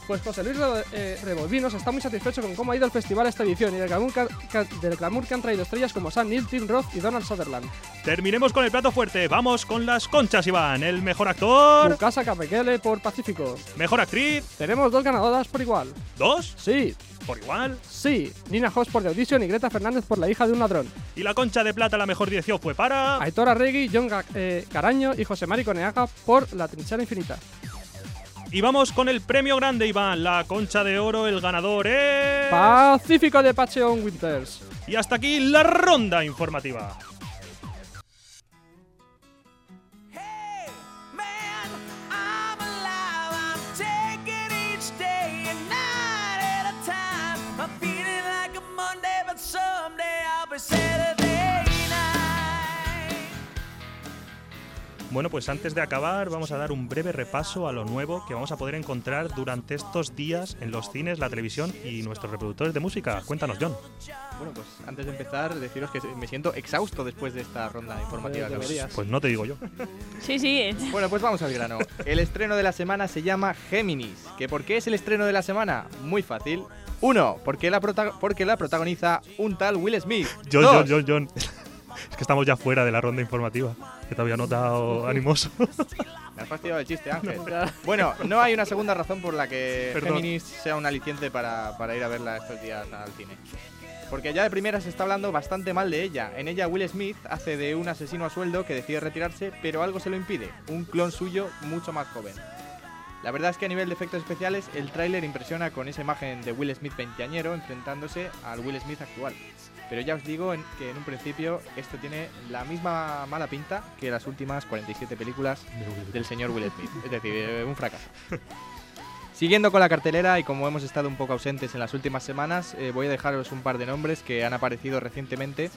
E: Pues José Luis eh, Revolvinos está muy satisfecho con cómo ha ido el festival esta edición y del glamour, que, que- del glamour que han traído estrellas como Sam Neill, Tim Roth y Donald Sutherland.
C: Terminemos con el plato fuerte. Vamos con las conchas, Iván. El mejor actor.
E: Mukasa Kamekele por Pacífico.
C: Mejor actriz.
E: Tenemos dos ganadoras por igual.
C: ¿Dos?
E: Sí.
C: ¿Por igual?
E: Sí. Nina Hoss por The Audition y Greta Fernández por La hija de un ladrón.
C: Y la concha de plata, la mejor dirección fue para.
E: Aitor Arregui, John Ga- eh, Caraño y José Mari Coneaga por La trinchera infinita.
C: Y vamos con el premio grande, Iván. La concha de oro, el ganador es.
E: Pacífico de Pacheon Winters.
C: Y hasta aquí la ronda informativa. Bueno, pues antes de acabar, vamos a dar un breve repaso a lo nuevo que vamos a poder encontrar durante estos días en los cines, la televisión y nuestros reproductores de música. Cuéntanos, John.
H: Bueno, pues antes de empezar, deciros que me siento exhausto después de esta ronda informativa. que hemos-
C: Pues no te digo yo.
D: Sí, sí.
H: Bueno, pues vamos al grano. El estreno de la semana se llama Géminis. ¿Que ¿Por qué es el estreno de la semana? Muy fácil. Uno, porque la, porque la protagoniza un tal Will Smith.
C: John,
H: Dos,
C: John, John, John. Es que estamos ya fuera de la ronda informativa, que te había notado animoso.
H: Me has fastidiado el chiste, Ángel. bueno, no hay una segunda razón por la que
C: Perdón.
H: Géminis sea un aliciente para, para ir a verla estos días al cine. Porque ya de primera se está hablando bastante mal de ella. En ella Will Smith hace de un asesino a sueldo que decide retirarse, pero algo se lo impide, un clon suyo mucho más joven. La verdad es que a nivel de efectos especiales el tráiler impresiona con esa imagen de Will Smith veinteañero enfrentándose al Will Smith actual. Pero ya os digo que en un principio esto tiene la misma mala pinta que las últimas 47 películas del señor Will Smith. Es decir, eh, un fracaso. Siguiendo con la cartelera y como hemos estado un poco ausentes en las últimas semanas, eh, voy a dejaros un par de nombres que han aparecido recientemente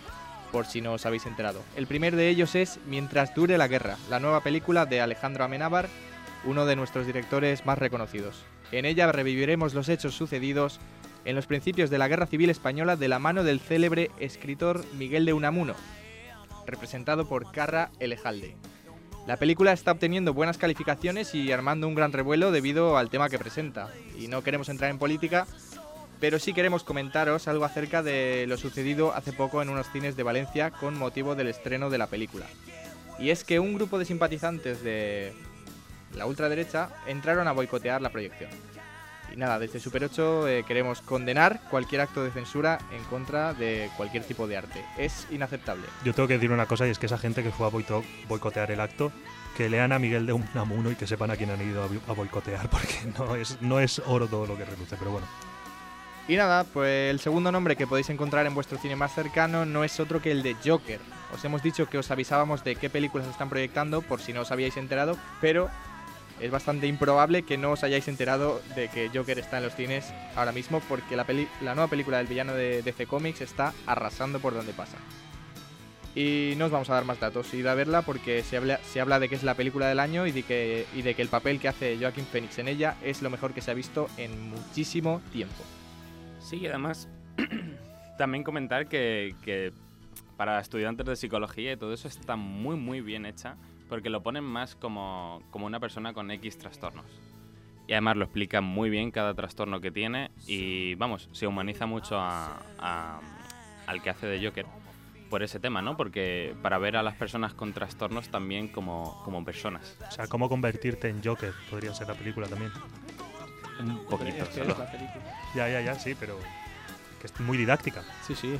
H: por si no os habéis enterado. El primer de ellos es Mientras dure la guerra, la nueva película de Alejandro Amenábar, uno de nuestros directores más reconocidos. En ella reviviremos los hechos sucedidos en los principios de la Guerra Civil Española de la mano del célebre escritor Miguel de Unamuno, representado por Carra Elejalde. La película está obteniendo buenas calificaciones y armando un gran revuelo debido al tema que presenta. Y no queremos entrar en política, pero sí queremos comentaros algo acerca de lo sucedido hace poco en unos cines de Valencia con motivo del estreno de la película. Y es que un grupo de simpatizantes de la ultraderecha entraron a boicotear la proyección. Y nada, desde Super 8 eh, queremos condenar cualquier acto de censura en contra de cualquier tipo de arte. Es inaceptable.
C: Yo tengo que decir una cosa y es que esa gente que fue a boicotear el acto, que lean a Miguel de Unamuno y que sepan a quién han ido a, boicotear, porque no es, no es oro todo lo que reluce, pero bueno.
H: Y nada, pues el segundo nombre que podéis encontrar en vuestro cine más cercano no es otro que el de Joker. Os hemos dicho que os avisábamos de qué películas están proyectando por si no os habíais enterado, pero es bastante improbable que no os hayáis enterado de que Joker está en los cines ahora mismo porque la, peli- la nueva película del villano de DC Comics está arrasando por donde pasa. Y no os vamos a dar más datos, id a verla porque se habla, se habla de que es la película del año y de, que, y de que el papel que hace Joaquin Phoenix en ella es lo mejor que se ha visto en muchísimo tiempo.
I: Sí, y además también comentar que, que para estudiantes de psicología y todo eso está muy muy bien hecha porque lo ponen más como, como una persona con X trastornos. Y además lo explica muy bien cada trastorno que tiene y vamos, se humaniza mucho a- a- al que hace de Joker por ese tema, ¿no? Porque para ver a las personas con trastornos también como, como personas.
C: O sea, cómo convertirte en Joker podría ser la película también.
I: Un poquito. Solo.
C: Ya, ya, ya, sí, pero que es muy didáctica.
H: Sí, sí.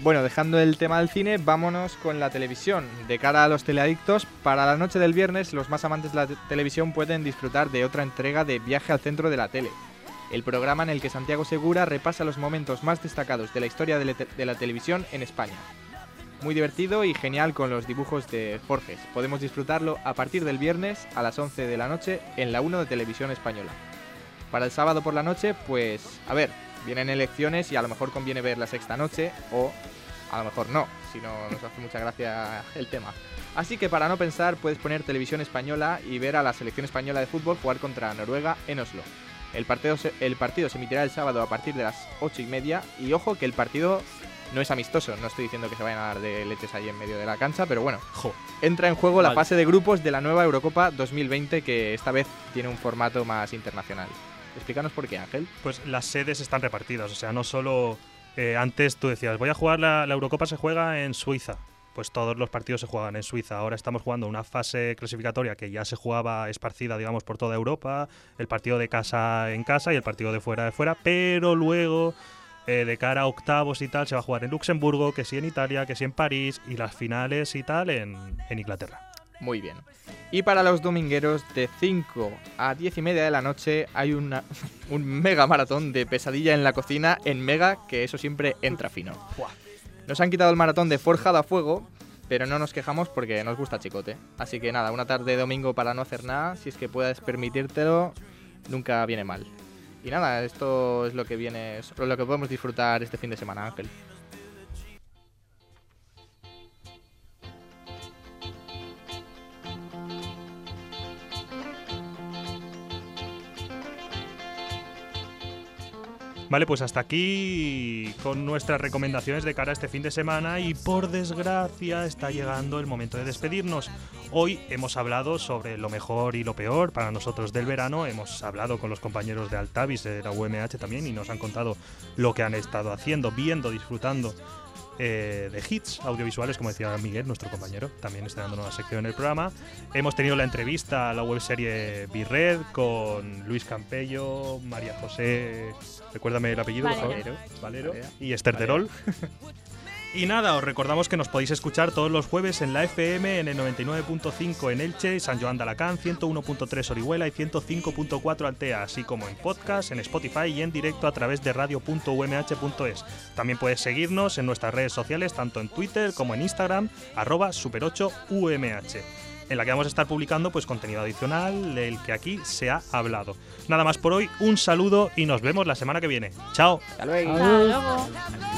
H: Bueno, dejando el tema del cine, vámonos con la televisión. De cara a los teleadictos, para la noche del viernes, los más amantes de la te- televisión pueden disfrutar de otra entrega de Viaje al centro de la tele. El programa en el que Santiago Segura repasa los momentos más destacados de la historia de, la te- de la televisión en España. Muy divertido y genial con los dibujos de Forges. Podemos disfrutarlo a partir del viernes a las 11 de la noche en la 1 de Televisión Española. Para el sábado por la noche, pues, a ver, vienen elecciones y a lo mejor conviene ver la sexta noche o a lo mejor no, si no nos hace mucha gracia el tema. Así que para no pensar, puedes poner televisión española y ver a la selección española de fútbol jugar contra Noruega en Oslo. El partido, se, el partido se emitirá el sábado a partir de las 8 y media y ojo que el partido no es amistoso, no estoy diciendo que se vayan a dar de leches ahí en medio de la cancha, pero bueno, entra en juego la fase de grupos de la nueva Eurocopa 2020 que esta vez tiene un formato más internacional. Explícanos por qué, Ángel.
C: Pues las sedes están repartidas, o sea, no solo eh, antes tú decías, voy a jugar la, Eurocopa se juega en Suiza. Pues todos los partidos se juegan en Suiza. Ahora estamos jugando una fase clasificatoria que ya se jugaba esparcida, digamos, por toda Europa. El partido de casa en casa y el partido de fuera de fuera. Pero luego, eh, de cara a octavos y tal, se va a jugar en Luxemburgo, que sí en Italia, que sí en París. Y las finales y tal en, en Inglaterra.
H: Muy bien. Y para los domingueros, de 5 a 10 y media de la noche, hay una, un mega maratón de pesadilla en la cocina en Mega, que eso siempre entra fino. Nos han quitado el maratón de Forjado a Fuego, pero no nos quejamos porque nos gusta Chicote. Así que nada, una tarde de domingo para no hacer nada, si es que puedes permitírtelo, nunca viene mal. Y nada, esto es lo que viene, es lo que podemos disfrutar este fin de semana, Ángel.
C: Vale, pues hasta aquí con nuestras recomendaciones de cara a este fin de semana y por desgracia está llegando el momento de despedirnos. Hoy hemos hablado sobre lo mejor y lo peor para nosotros del verano, hemos hablado con los compañeros de Altavis de la UMH también y nos han contado lo que han estado haciendo, viendo, disfrutando eh, de hits audiovisuales, como decía Miguel, nuestro compañero, también estrenando nueva sección en el programa. Hemos tenido la entrevista a la webserie Birred con Luis Campello, María José, recuérdame el apellido, por favor.
I: Valero.
C: Valero,
I: Valera.
C: y Esther Terol. Y nada, os recordamos que nos podéis escuchar todos los jueves en la FM, en el 99.5 en Elche, San Joan de Alacant, 101.3 Orihuela y 105.4 Altea, así como en podcast, en Spotify y en directo a través de radio.umh.es. También puedes seguirnos en nuestras redes sociales, tanto en Twitter como en Instagram, arroba super8umh en la que vamos a estar publicando pues contenido adicional del que aquí se ha hablado. Nada más por hoy, un saludo y nos vemos la semana que viene. Chao.
I: Hasta luego.
D: Hasta luego.